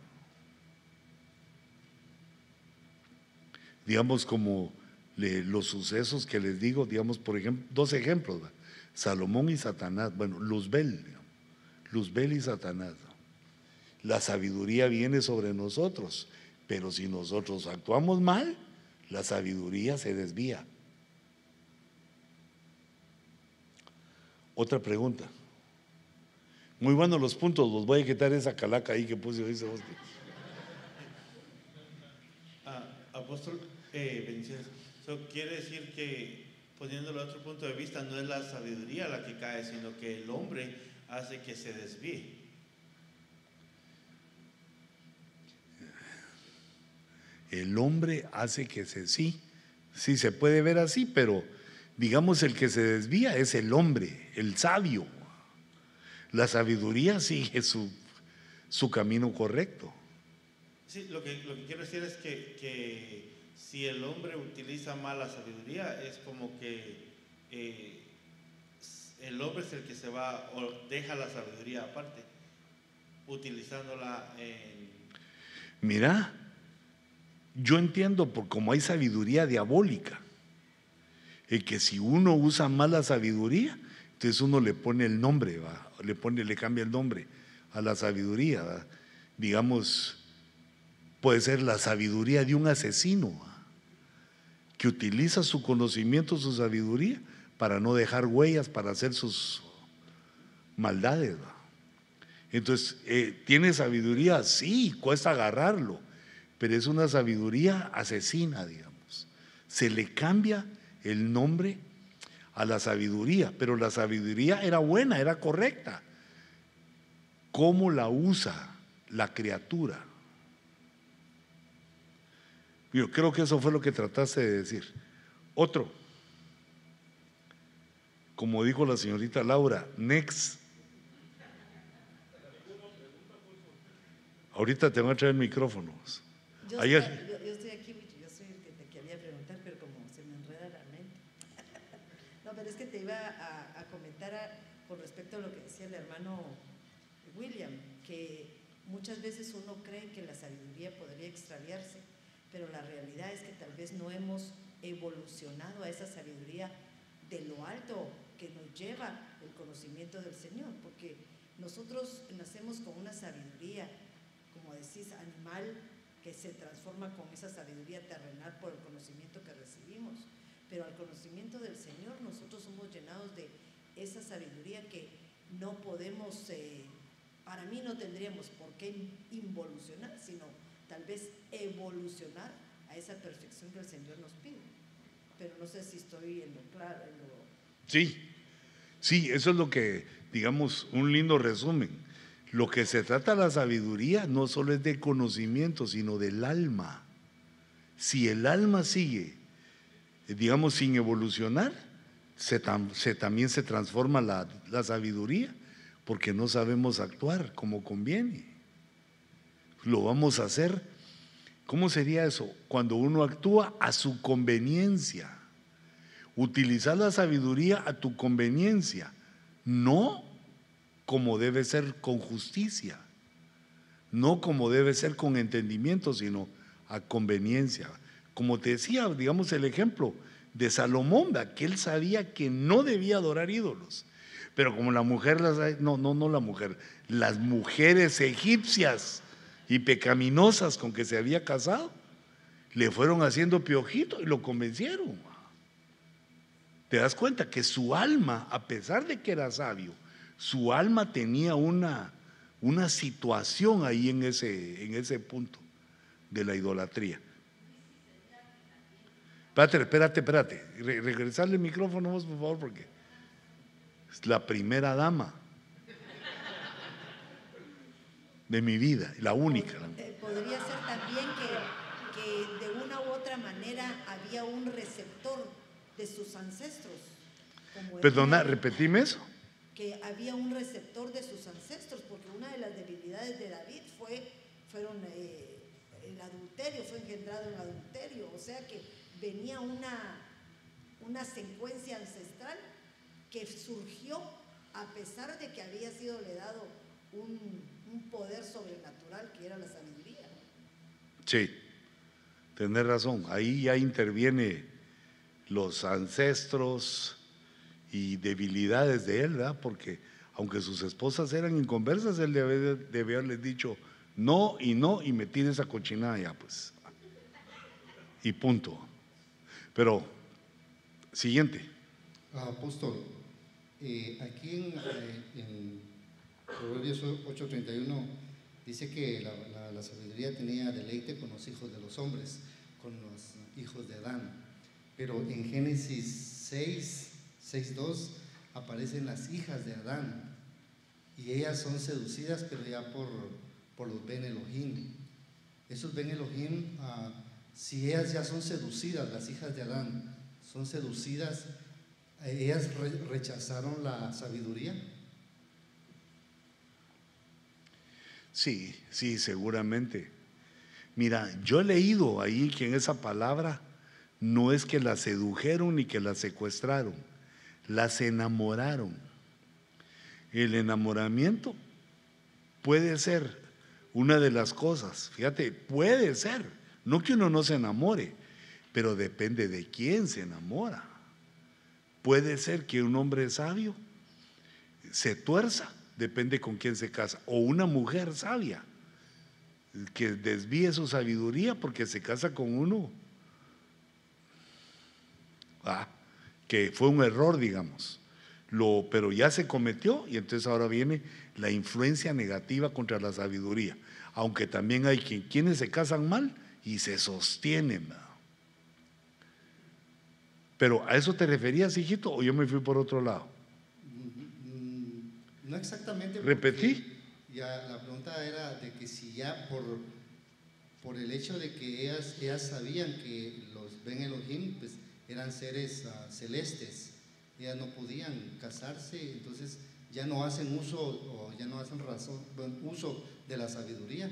Digamos como los sucesos que les digo, digamos, por ejemplo, dos ejemplos, Salomón y Satanás, bueno, Luzbel, Luzbel y Satanás. La sabiduría viene sobre nosotros, pero si nosotros actuamos mal, la sabiduría se desvía. Otra pregunta. Muy buenos los puntos, los voy a quitar esa calaca ahí que puse hoy. Ah, apóstol, eh, quiere decir que, poniéndolo a otro punto de vista, no es la sabiduría la que cae, sino que el hombre hace que se desvíe. El hombre hace que se sí, sí se puede ver así, pero digamos el que se desvía es el hombre, el sabio. La sabiduría sigue su, su camino correcto. Sí, lo que, lo que quiero decir es que si el hombre utiliza mal la sabiduría, es como que eh, el hombre es el que se va o deja la sabiduría aparte, utilizándola en... Mira, yo entiendo por cómo hay sabiduría diabólica, y que si uno usa mal la sabiduría, entonces uno le pone el nombre, le pone, le cambia el nombre a la sabiduría, digamos, puede ser la sabiduría de un asesino que utiliza su conocimiento, su sabiduría, para no dejar huellas, para hacer sus maldades. Entonces, eh, ¿tiene sabiduría? Sí, cuesta agarrarlo, pero es una sabiduría asesina, digamos. Se le cambia el nombre a la sabiduría, pero la sabiduría era buena, era correcta. ¿Cómo la usa la criatura? Yo creo que eso fue lo que trataste de decir. Otro, como dijo la señorita Laura, next. Ahorita te voy a traer micrófonos. Yo, Ayer- estoy, yo- yo estoy aquí, yo soy el que te quería preguntar, pero como se me enreda la mente. [laughs] no, pero es que te iba a, a comentar a- con respecto a lo que decía el hermano William, que muchas veces uno cree que la sabiduría podría extraviarse, pero la realidad es que tal vez no hemos evolucionado a esa sabiduría de lo alto que nos lleva el conocimiento del Señor, porque nosotros nacemos con una sabiduría, como decís, animal, que se transforma con esa sabiduría terrenal por el conocimiento que recibimos. Pero al conocimiento del Señor nosotros somos llenados de esa sabiduría que no podemos, eh, para mí no tendríamos por qué involucionar, sino tal vez evolucionar a esa perfección que el Señor nos pide. Pero no sé si estoy en lo claro, en lo, Sí, sí, eso es lo que, digamos, un lindo resumen. Lo que se trata la sabiduría no solo es de conocimiento, sino del alma. Si el alma sigue, digamos, sin evolucionar, se se- también se transforma la, la sabiduría, porque no sabemos actuar como conviene. Lo vamos a hacer, ¿cómo sería eso? Cuando uno actúa a su conveniencia. Utilizar la sabiduría a tu conveniencia, no como debe ser con justicia, no como debe ser con entendimiento, sino a conveniencia. Como te decía, digamos el ejemplo de Salomón, que él sabía que no debía adorar ídolos. Pero como la mujer, no, no, no la mujer, las mujeres egipcias y pecaminosas con que se había casado, le fueron haciendo piojito y lo convencieron. Te das cuenta que su alma, a pesar de que era sabio, su alma tenía una, una situación ahí en ese, en ese punto de la idolatría. Espérate, espérate, espérate. Re- regresarle el micrófono por favor, porque es la primera dama de mi vida, la única. Eh, podría ser también que, que de una u otra manera había un receptor de sus ancestros. como Perdona, repetime eso. Que había un receptor de sus ancestros, porque una de las debilidades de David fue, fueron eh, el adulterio, fue engendrado en adulterio. O sea que venía una, una secuencia ancestral que surgió a pesar de que había sido le dado un, un poder sobrenatural que era la sabiduría. Sí, tenés razón. Ahí ya interviene los ancestros y debilidades de él, ¿verdad? Porque aunque sus esposas eran inconversas, él debe, debe haberles dicho no y no y metir esa cochinada ya, pues. Y punto. Pero, siguiente. Ah, Apóstol, eh, aquí en, eh, en Proverbios 8:31 dice que la, sabiduría tenía deleite con los hijos de los hombres, con los hijos de Adán. Pero en Génesis 6, 6:2 aparecen las hijas de Adán y ellas son seducidas, pero ya por, por los Ben Elohim. Esos Ben Elohim, ah, si ellas ya son seducidas, las hijas de Adán, son seducidas, ellas re- rechazaron la sabiduría. Sí, sí, seguramente. Mira, yo he leído ahí que en esa palabra no es que la sedujeron ni que la secuestraron, las enamoraron. El enamoramiento puede ser una de las cosas, fíjate, puede ser, no que uno no se enamore, pero depende de quién se enamora. Puede ser que un hombre sabio se tuerza, depende con quién se casa, o una mujer sabia que desvíe su sabiduría porque se casa con uno ah, que fue un error, digamos. Lo, pero ya se cometió y entonces ahora viene la influencia negativa contra la sabiduría. Aunque también hay quien, quienes se casan mal y se sostienen. Pero ¿a eso te referías, hijito, o yo me fui por otro lado? No exactamente. Repetí. Ya la pregunta era de que si ya por, por el hecho de que ellas, ellas sabían que los Ben Elohim pues, eran seres ah, celestes, ellas no podían casarse, entonces ya no hacen uso o ya no hacen razón, uso de la sabiduría.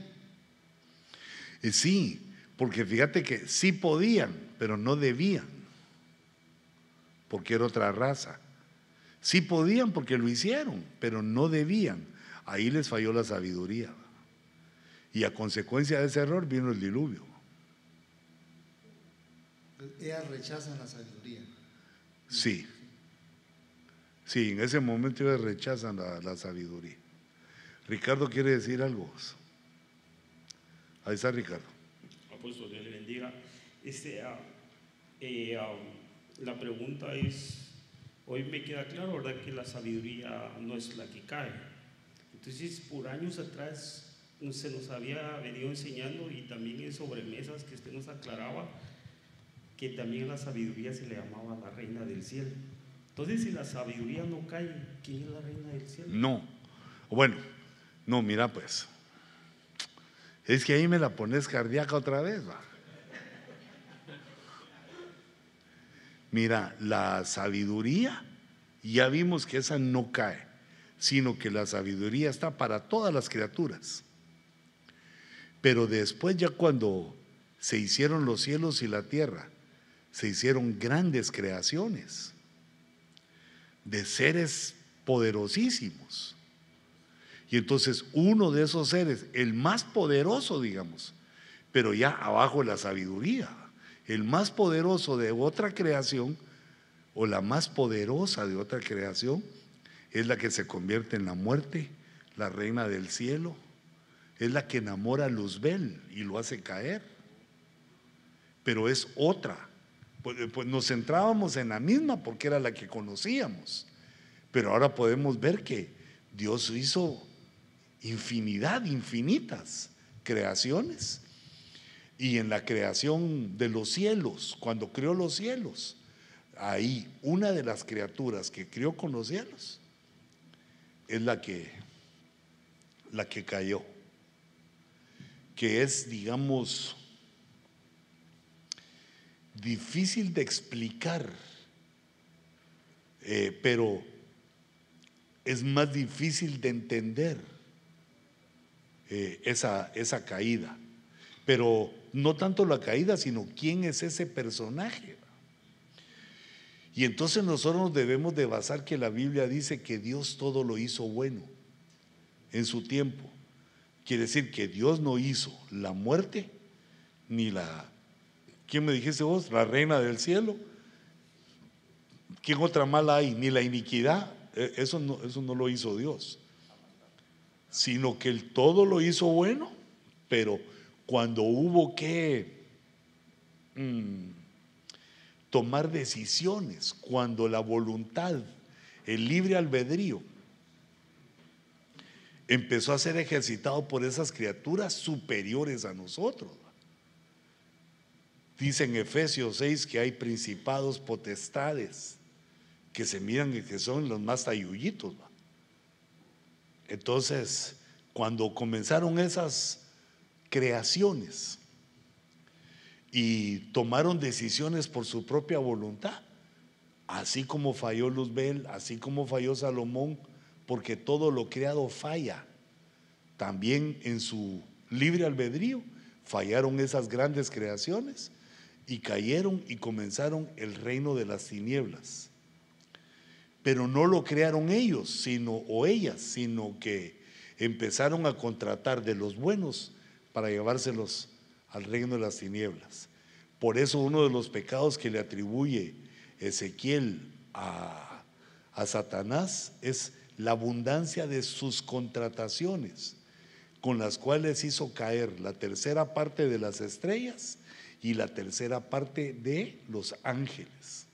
Eh, sí, porque fíjate que sí podían, pero no debían, porque era otra raza. Sí podían porque lo hicieron, pero no debían. Ahí les falló la sabiduría. Y a consecuencia de ese error vino el diluvio. Ellas rechazan la sabiduría. Sí. Sí, en ese momento ellos rechazan la, la sabiduría. Ricardo quiere decir algo. Ahí está Ricardo. Apóstol, Dios le bendiga. Este, ah, eh, ah, la pregunta es, hoy me queda claro, ¿verdad? Que la sabiduría no es la que cae. Entonces, por años atrás se nos había venido enseñando y también en sobremesas que usted nos aclaraba que también la sabiduría se le llamaba la reina del cielo. Entonces, si la sabiduría no cae, ¿quién es la reina del cielo? No. Bueno, no, mira pues. Es que ahí me la pones cardíaca otra vez, va. Mira, la sabiduría, ya vimos que esa no cae, sino que la sabiduría está para todas las criaturas. Pero después ya cuando se hicieron los cielos y la tierra, se hicieron grandes creaciones de seres poderosísimos. Y entonces uno de esos seres, el más poderoso, digamos, pero ya abajo la sabiduría, el más poderoso de otra creación, o la más poderosa de otra creación, es la que se convierte en la muerte, la reina del cielo, es la que enamora a Luzbel y lo hace caer, pero es otra. Pues, pues nos centrábamos en la misma porque era la que conocíamos, pero ahora podemos ver que Dios hizo infinidad, infinitas creaciones. Y en la creación de los cielos, cuando creó los cielos, ahí una de las criaturas que crió con los cielos es la que la que cayó, que es, digamos, difícil de explicar, eh, pero es más difícil de entender eh, esa, esa caída. Pero no tanto la caída, sino quién es ese personaje. Y entonces nosotros nos debemos de basar que la Biblia dice que Dios todo lo hizo bueno en su tiempo. Quiere decir que Dios no hizo la muerte ni la, ¿quién me dijiste vos? La reina del cielo. ¿Quién otra mala hay? Ni la iniquidad. E, eso no, eso no lo hizo Dios. Sino que el todo lo hizo bueno, pero cuando hubo que mm, tomar decisiones, cuando la voluntad, el libre albedrío, empezó a ser ejercitado por esas criaturas superiores a nosotros. Dice en Efesios 6 que hay principados, potestades, que se miran y que son los más tayullitos. Entonces, cuando comenzaron esas creaciones y tomaron decisiones por su propia voluntad, así como falló Luzbel, así como falló Salomón, porque todo lo creado falla. También en su libre albedrío fallaron esas grandes creaciones y cayeron y comenzaron el reino de las tinieblas. Pero no lo crearon ellos, sino o ellas, sino que empezaron a contratar de los buenos para llevárselos al reino de las tinieblas. Por eso uno de los pecados que le atribuye Ezequiel a, a Satanás es la abundancia de sus contrataciones, con las cuales hizo caer la tercera parte de las estrellas y la tercera parte de los ángeles.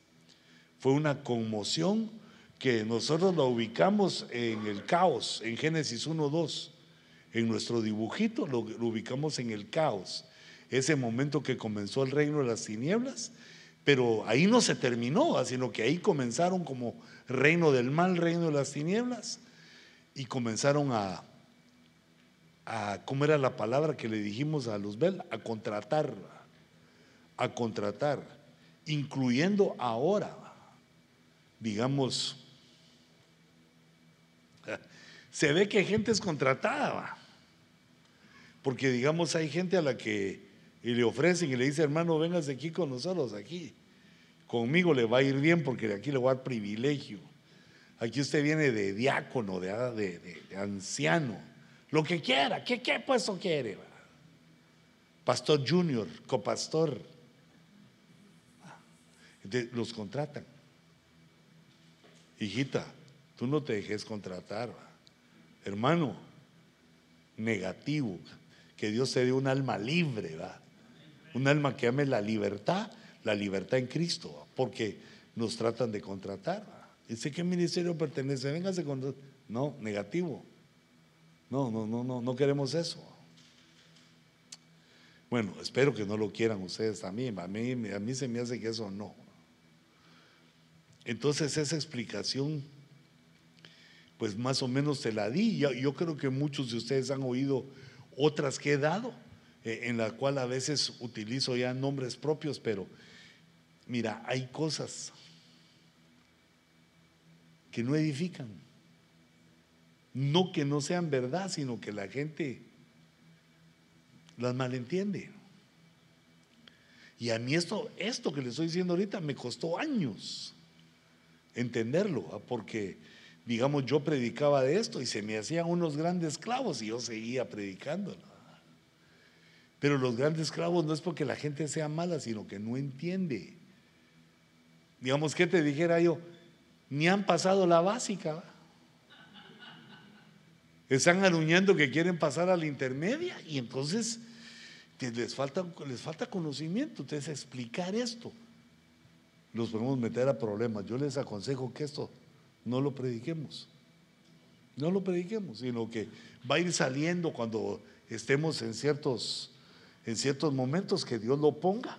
Fue una conmoción que nosotros la ubicamos en el caos, en Génesis 1.2. En nuestro dibujito lo, ubicamos en el caos. ese momento que comenzó el reino de las tinieblas, pero ahí no se terminó, sino que ahí comenzaron como reino del mal, reino de las tinieblas, y comenzaron a, a ¿cómo era la palabra que le dijimos a Luzbel? A contratar, a contratar, incluyendo ahora, digamos, [laughs] se ve que gente es contratada, porque digamos hay gente a la que le ofrecen y le dice, hermano, vengas aquí con nosotros, aquí. Conmigo le va a ir bien porque aquí le voy a dar privilegio. Aquí usted viene de diácono, de, de, anciano, lo que quiera, ¿qué, qué puesto quiere? Pastor junior, copastor. los contratan. Hijita, tú no te dejes contratar. Hermano, negativo, que Dios te dé un alma libre, ¿va? un alma que ame la libertad, la libertad en Cristo, porque nos tratan de contratar. Dice qué ministerio pertenece, véngase con no, negativo. No, no, no, no, no queremos eso. Bueno, espero que no lo quieran ustedes también. A mí, a mí se me hace que eso no. Entonces esa explicación pues más o menos te la di. Yo, creo que muchos de ustedes han oído otras que he dado, eh, en la cual a veces utilizo ya nombres propios, pero mira, hay cosas que no edifican. No que no sean verdad, sino que la gente las malentiende. Y a mí esto, esto que le estoy diciendo ahorita me costó años entenderlo, porque digamos, yo predicaba de esto y se me hacían unos grandes clavos y yo seguía predicándolo. Pero los grandes clavos no es porque la gente sea mala, sino que no entiende. Digamos, que te dijera yo? Ni han pasado la básica. Están anunciando que quieren pasar a la intermedia y entonces les falta, les falta conocimiento. Entonces, explicar esto, los podemos meter a problemas. Yo les aconsejo que esto no lo prediquemos. No lo prediquemos, sino que va a ir saliendo cuando estemos en ciertos, en ciertos momentos que Dios lo ponga.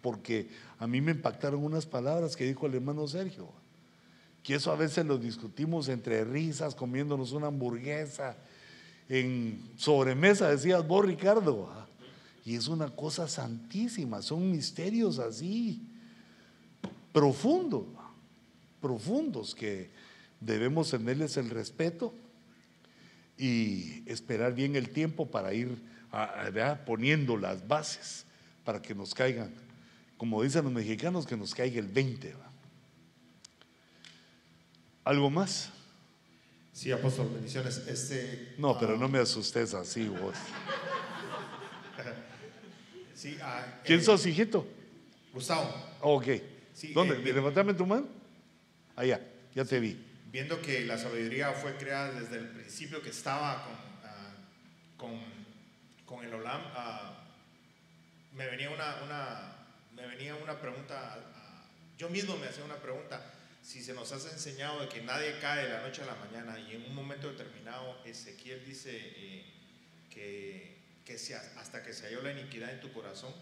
Porque a mí me impactaron unas palabras que dijo el hermano Sergio, que eso a veces lo discutimos entre risas, comiéndonos una hamburguesa, en sobremesa, decías vos Ricardo. Y es una cosa santísima, son misterios así, profundos profundos que debemos tenerles el respeto y esperar bien el tiempo para ir poniendo las bases para que nos caigan, como dicen los mexicanos, que nos caiga el 20. ¿Algo más? Sí, apóstol, bendiciones. Este, no, pero ah, no me asustes así vos. [laughs] Ah, ¿Quién eh, sos, hijito? Gustavo. ok. ¿Dónde? Eh, Levantame tu mano. Allá, ya te vi. Viendo que la sabiduría fue creada desde el principio que estaba con, ah, con, el Olam, ah, me, venía una, una, me venía una pregunta, ah, yo mismo me hacía una pregunta, si se nos has enseñado de que nadie cae de la noche a la mañana y en un momento determinado Ezequiel dice eh, que, que hasta que se halló la iniquidad en tu corazón,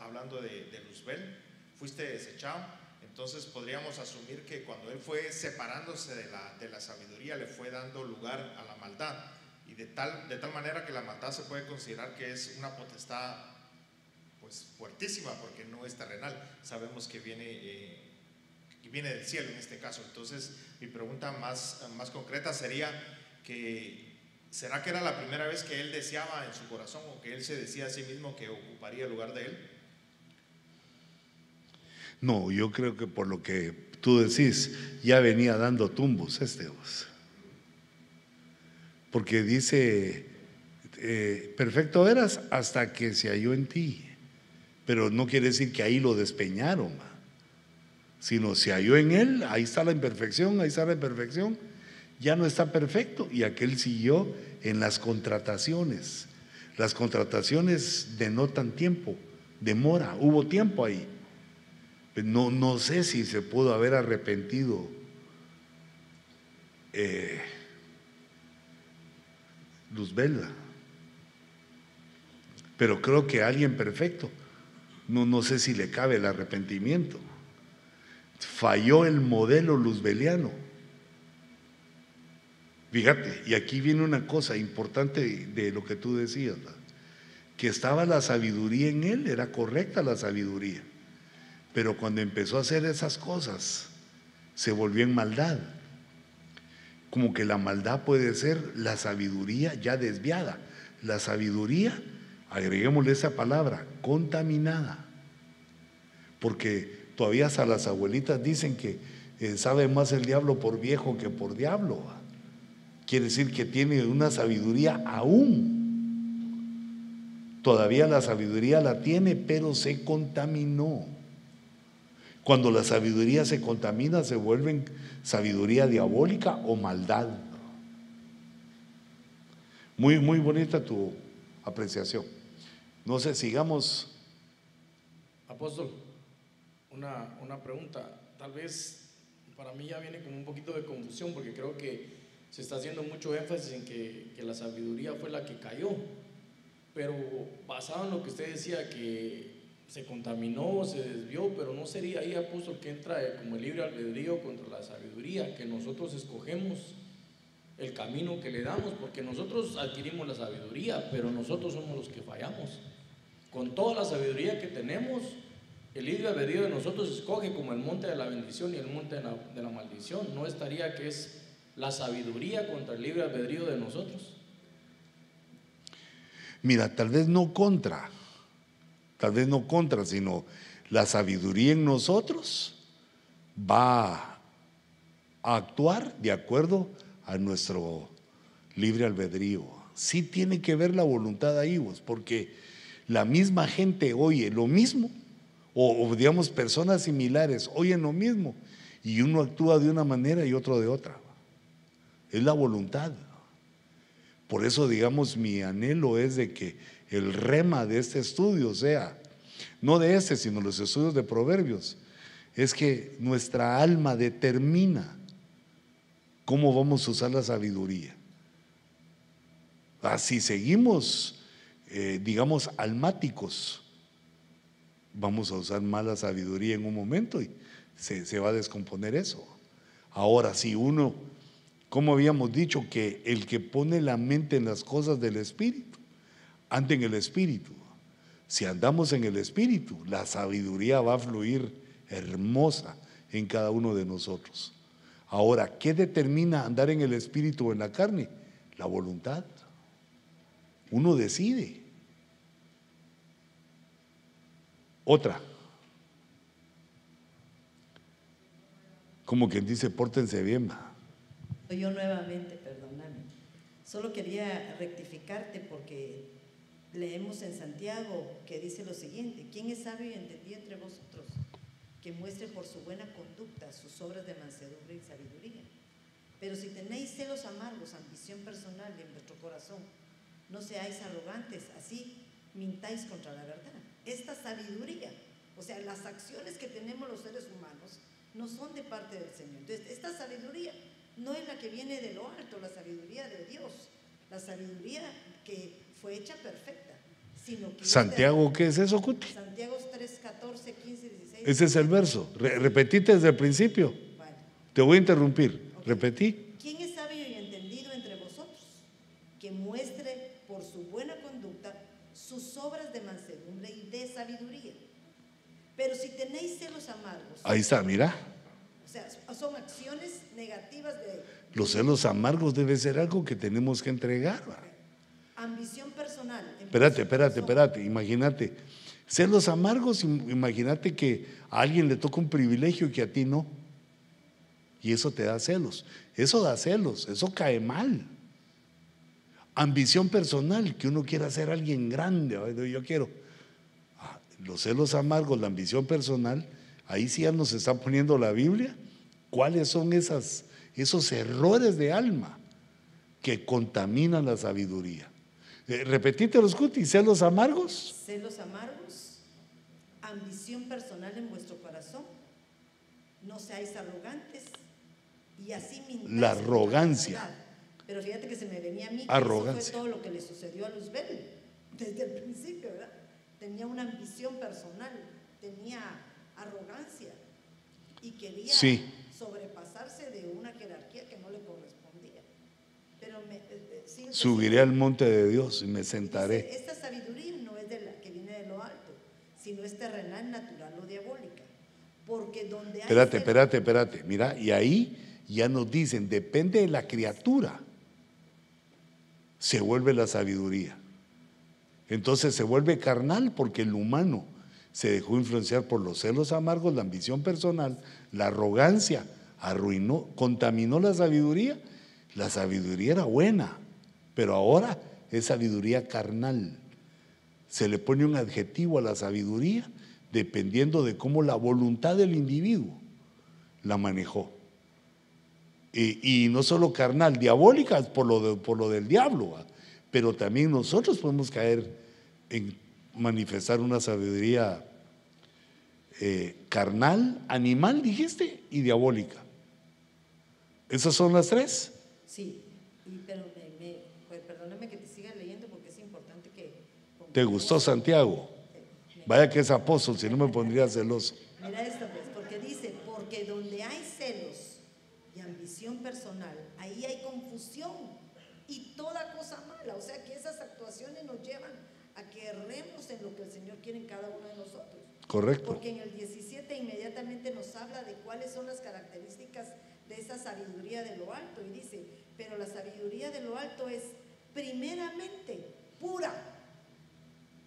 hablando de, de Luzbel, fuiste desechado entonces podríamos asumir que cuando él fue separándose de la, de la sabiduría, le fue dando lugar a la maldad. Y de tal, de tal manera que la maldad se puede considerar que es una potestad pues fuertísima, porque no es terrenal. Sabemos que viene, eh, que viene del cielo en este caso. Entonces mi pregunta más, más concreta sería que ¿será que era la primera vez que él deseaba en su corazón o que él se decía a sí mismo que ocuparía el lugar de él? No, yo creo que por lo que tú decís, ya venía dando tumbos este. Porque dice, eh, perfecto eras hasta que se halló en ti. Pero no quiere decir que ahí lo despeñaron, sino se halló en él, ahí está la imperfección, ahí está la imperfección, ya no está perfecto. Y aquel siguió en las contrataciones. Las contrataciones denotan tiempo, demora, hubo tiempo ahí. No, no sé si se pudo haber arrepentido. Eh. Pero creo que alguien perfecto, no, no sé si le cabe el arrepentimiento. Falló el modelo luzbeliano. Fíjate, y aquí viene una cosa importante de, lo que tú decías, que estaba la sabiduría en él, era correcta la sabiduría. Pero cuando empezó a hacer esas cosas, se volvió en maldad. Como que la maldad puede ser la sabiduría ya desviada. La sabiduría, agreguémosle esa palabra, contaminada. Porque todavía hasta las abuelitas dicen que eh, sabe más el diablo por viejo que por diablo. Quiere decir que tiene una sabiduría aún Todavía la sabiduría la tiene, pero se contaminó. Cuando la sabiduría se contamina, se vuelve sabiduría diabólica o maldad. Muy, muy bonita tu apreciación. No sé, sigamos. Apóstol, una, una pregunta. Tal vez para mí ya viene como un poquito de confusión porque creo que se está haciendo mucho énfasis en que, que la sabiduría fue la que cayó pero basado en lo que usted decía, que se contaminó, se desvió, pero no sería ahí, apóstol, que entra como el libre albedrío contra la sabiduría, que nosotros escogemos el camino que le damos, porque nosotros adquirimos la sabiduría, pero nosotros somos los que fallamos. Con toda la sabiduría que tenemos, el libre albedrío de nosotros escoge como el monte de la bendición y el monte de la, de la maldición. No estaría que es la sabiduría contra el libre albedrío de nosotros. Mira, tal vez no contra, tal vez no contra, sino la sabiduría en nosotros va a actuar de acuerdo a nuestro libre albedrío. Sí tiene que ver la voluntad ahí, vos, porque la misma gente oye lo mismo, o, o, digamos personas similares oyen lo mismo, y uno actúa de una manera y otro de otra. Es la voluntad. Por eso, digamos, mi anhelo es de que el rema de este estudio sea, no de este, sino los estudios de proverbios, es que nuestra alma determina cómo vamos a usar la sabiduría. Si seguimos, eh, digamos, almáticos, vamos a usar mala sabiduría en un momento y se, se va a descomponer eso. Ahora, si uno como habíamos dicho, que el que pone la mente en las cosas del Espíritu, anda en el Espíritu. Si andamos en el Espíritu, la sabiduría va a fluir hermosa en cada uno de nosotros. Ahora, ¿qué determina andar en el Espíritu o en la carne? La voluntad. Uno decide. Otra. Como quien dice, pórtense bien. Yo nuevamente, perdóname. Solo quería rectificarte porque leemos en Santiago que dice lo siguiente, ¿quién es sabio y entendido entre vosotros? Que muestre por su buena conducta sus obras de mansedumbre y sabiduría. Pero si tenéis celos amargos, ambición personal en vuestro corazón, no seáis arrogantes, así mintáis contra la verdad. Esta sabiduría, o sea, las acciones que tenemos los seres humanos, no son de parte del Señor. Entonces, esta sabiduría no es la que viene de lo alto, la sabiduría de Dios, la sabiduría que fue hecha perfecta. Sino que Santiago, ¿qué es eso, Cuti? Santiago 3, 14, 15, 16. Ese es el verso. Re repetite desde el principio. Vale. Te voy a interrumpir. Okay. Repetí. ¿Quién es sabio y entendido entre vosotros? Que muestre por su buena conducta sus obras de mansedumbre y de sabiduría. Pero si tenéis celos amargos. Ahí está, mira. O sea, son acciones negativas de... Los celos amargos debe ser algo que tenemos que entregar. ¿va? Ambición personal. Espérate, espérate, espérate. Imagínate. Celos amargos, imagínate que a alguien le toca un privilegio que a ti no. Y eso te da celos. Eso da celos, eso cae mal. Ambición personal, que uno quiera ser alguien grande. Yo quiero. Ah, Los celos amargos, la ambición personal, ahí sí ya nos está poniendo la Biblia. ¿Cuáles son esas, esos errores de alma que contaminan la sabiduría? Eh, repetite los cutis, celos amargos. Celos amargos, ambición personal en vuestro corazón, no seáis arrogantes y así La arrogancia. Pero fíjate que se me venía a mí, arrogancia. eso fue todo lo que le sucedió a Luzbel. desde el principio, ¿verdad? Tenía una ambición personal, tenía arrogancia y quería Sí. sobrepasarse de una jerarquía que no le correspondía. Pero me, eh, eh, sigue Subiré al monte de Dios y me Dice, sentaré. esta sabiduría no es de la que viene de lo alto, sino es terrenal, natural o diabólica. Porque donde hay Espérate, espérate, espérate. Mira, y ahí ya nos dicen, depende de la criatura, se vuelve la sabiduría. Entonces se vuelve carnal porque el humano se dejó influenciar por los celos amargos, la ambición personal, la arrogancia, arruinó, contaminó la sabiduría. La sabiduría era buena, pero ahora es sabiduría carnal. Se le pone un adjetivo a la sabiduría dependiendo de cómo la voluntad del individuo la manejó. Y, no solo carnal, diabólica por lo, por lo del diablo, pero también nosotros podemos caer en manifestar una sabiduría eh, carnal, animal, dijiste, y diabólica. Esas son las tres. Sí, y- pero me, me- pues, perdóname que te siga leyendo porque es importante que... ¿Te gustó Santiago? Vaya que es apóstol, si no me pondría celoso. Mira esto, pues, porque dice, porque donde hay celos y ambición personal, ahí hay confusión y toda cosa mala. O sea que esas actuaciones nos llevan a que erremos en lo que el Señor quiere en cada uno de nosotros. Correcto. Porque en el 17 inmediatamente nos habla de cuáles son las características de esa sabiduría de lo alto. Y dice, pero la sabiduría de lo alto es primeramente pura,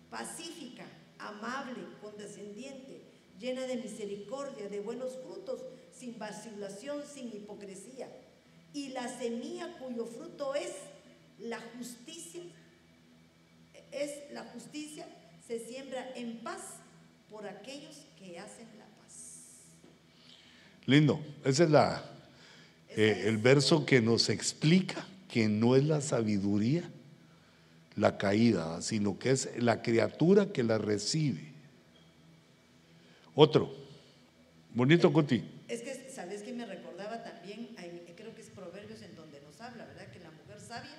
pacífica, amable, condescendiente, llena de misericordia, de buenos frutos, sin vacilación, sin hipocresía. Y la semilla cuyo fruto es la justicia, es la justicia, se siembra en paz por aquellos que hacen la paz. Lindo. Ese es la, eh, el verso que nos explica que no es la sabiduría la caída, sino que es la criatura que la recibe. Otro. Bonito, Coti. Es que, ¿sabes que me recordaba también? Creo que es Proverbios en donde nos habla, ¿verdad? Que la mujer sabia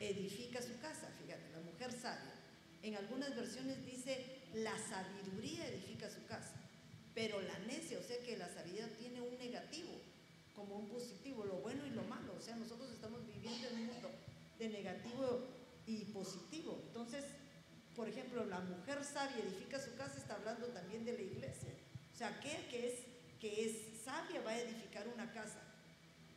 edifica su casa. Fíjate, la mujer sabia. En algunas versiones dice, la sabiduría edifica su casa. Pero la necia, o sea que la sabiduría tiene un negativo como un positivo, lo bueno y lo malo. O sea, nosotros estamos viviendo en un mundo de negativo y positivo. Entonces, por ejemplo, la mujer sabia edifica su casa, está hablando también de la iglesia. O sea, aquel que es, que es sabia va a edificar una casa.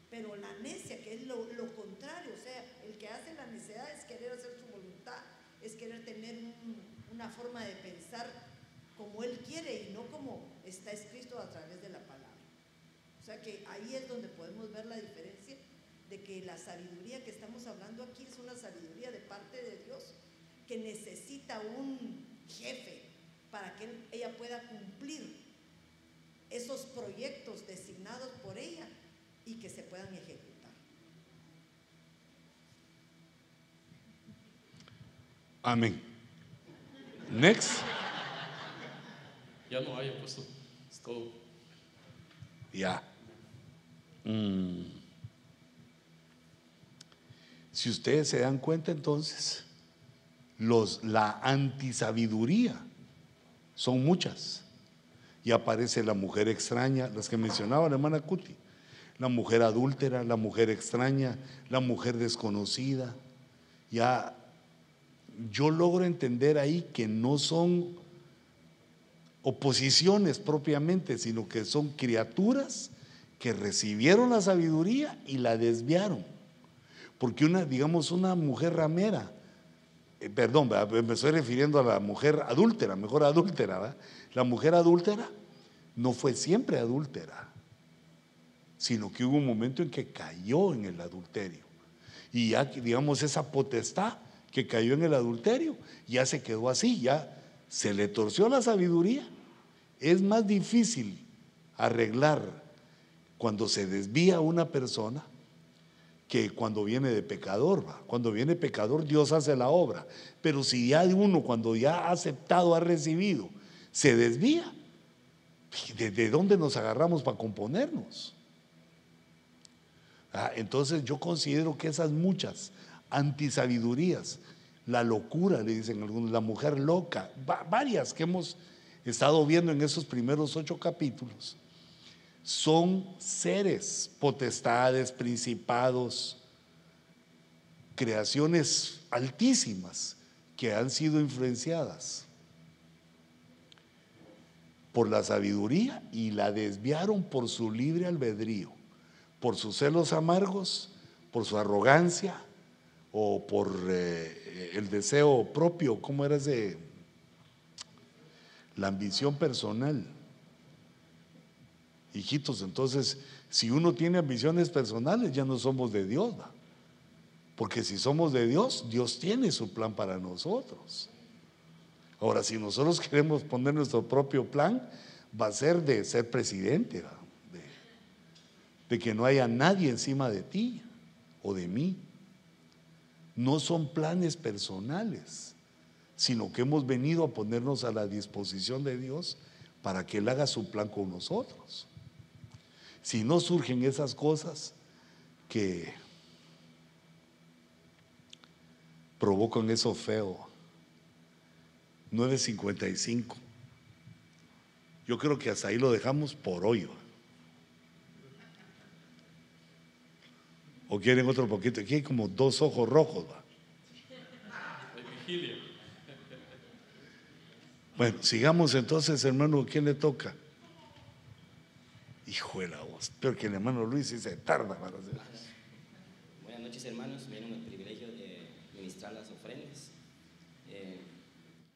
Pero la necia, que es lo, lo contrario, o sea, el que hace la necedad es querer hacer su voluntad, es querer tener un- una forma de pensar como él quiere y no como está escrito a través de la palabra. O sea que ahí es donde podemos ver la diferencia de que la sabiduría que estamos hablando aquí es una sabiduría de parte de Dios que necesita un jefe para que ella pueda cumplir esos proyectos designados por ella y que se puedan ejecutar. Amén. Next. Ya no hay apóstol. Es todo. Ya. Mm. Si ustedes se dan cuenta entonces, los, la antisabiduría son muchas. Y aparece la mujer extraña, las que mencionaba la hermana Cuti, la mujer adúltera, la mujer extraña, la mujer desconocida. Ya yo logro entender ahí que no son oposiciones propiamente, sino que son criaturas que recibieron la sabiduría y la desviaron. Porque una, digamos, una mujer ramera, eh, perdón, me estoy refiriendo a la mujer adúltera, mejor adúltera, ¿verdad? La mujer adúltera no fue siempre adúltera, sino que hubo un momento en que cayó en el adulterio. Y ya, digamos, esa potestad que cayó en el adulterio, ya se quedó así, ya se le torció la sabiduría. Es más difícil arreglar cuando se desvía una persona que cuando viene de pecador. Cuando viene pecador, Dios hace la obra. Pero si ya uno, cuando ya ha aceptado, ha recibido, se desvía, ¿de, de dónde nos agarramos para componernos? Ah, entonces yo considero que esas muchas antisabidurías la locura, le dicen algunos, la mujer loca, varias que hemos estado viendo en esos primeros ocho capítulos, son seres, potestades, principados, creaciones altísimas que han sido influenciadas por la sabiduría y la desviaron por su libre albedrío, por sus celos amargos, por su arrogancia o por eh, el deseo propio, ¿cómo era ese? La ambición personal. Hijitos, entonces, si uno tiene ambiciones personales, ya no somos de Dios, Porque si somos de Dios, Dios tiene su plan para nosotros. Ahora, si nosotros [laughs] queremos poner nuestro propio plan, va a ser de ser presidente, de, que no haya nadie encima de ti o de mí. No son planes personales, sino que hemos venido a ponernos a la disposición de Dios para que Él haga su plan con nosotros. Si no surgen esas cosas que provocan eso feo, 9.55. Yo creo que hasta ahí lo dejamos por hoy. ¿O quieren otro poquito? Aquí hay como dos ojos rojos. ¿va? Bueno, sigamos entonces, hermano. ¿Quién le toca? Hijo de la voz. Pero que el hermano Luis se tarda para hacer. Buenas noches, hermanos.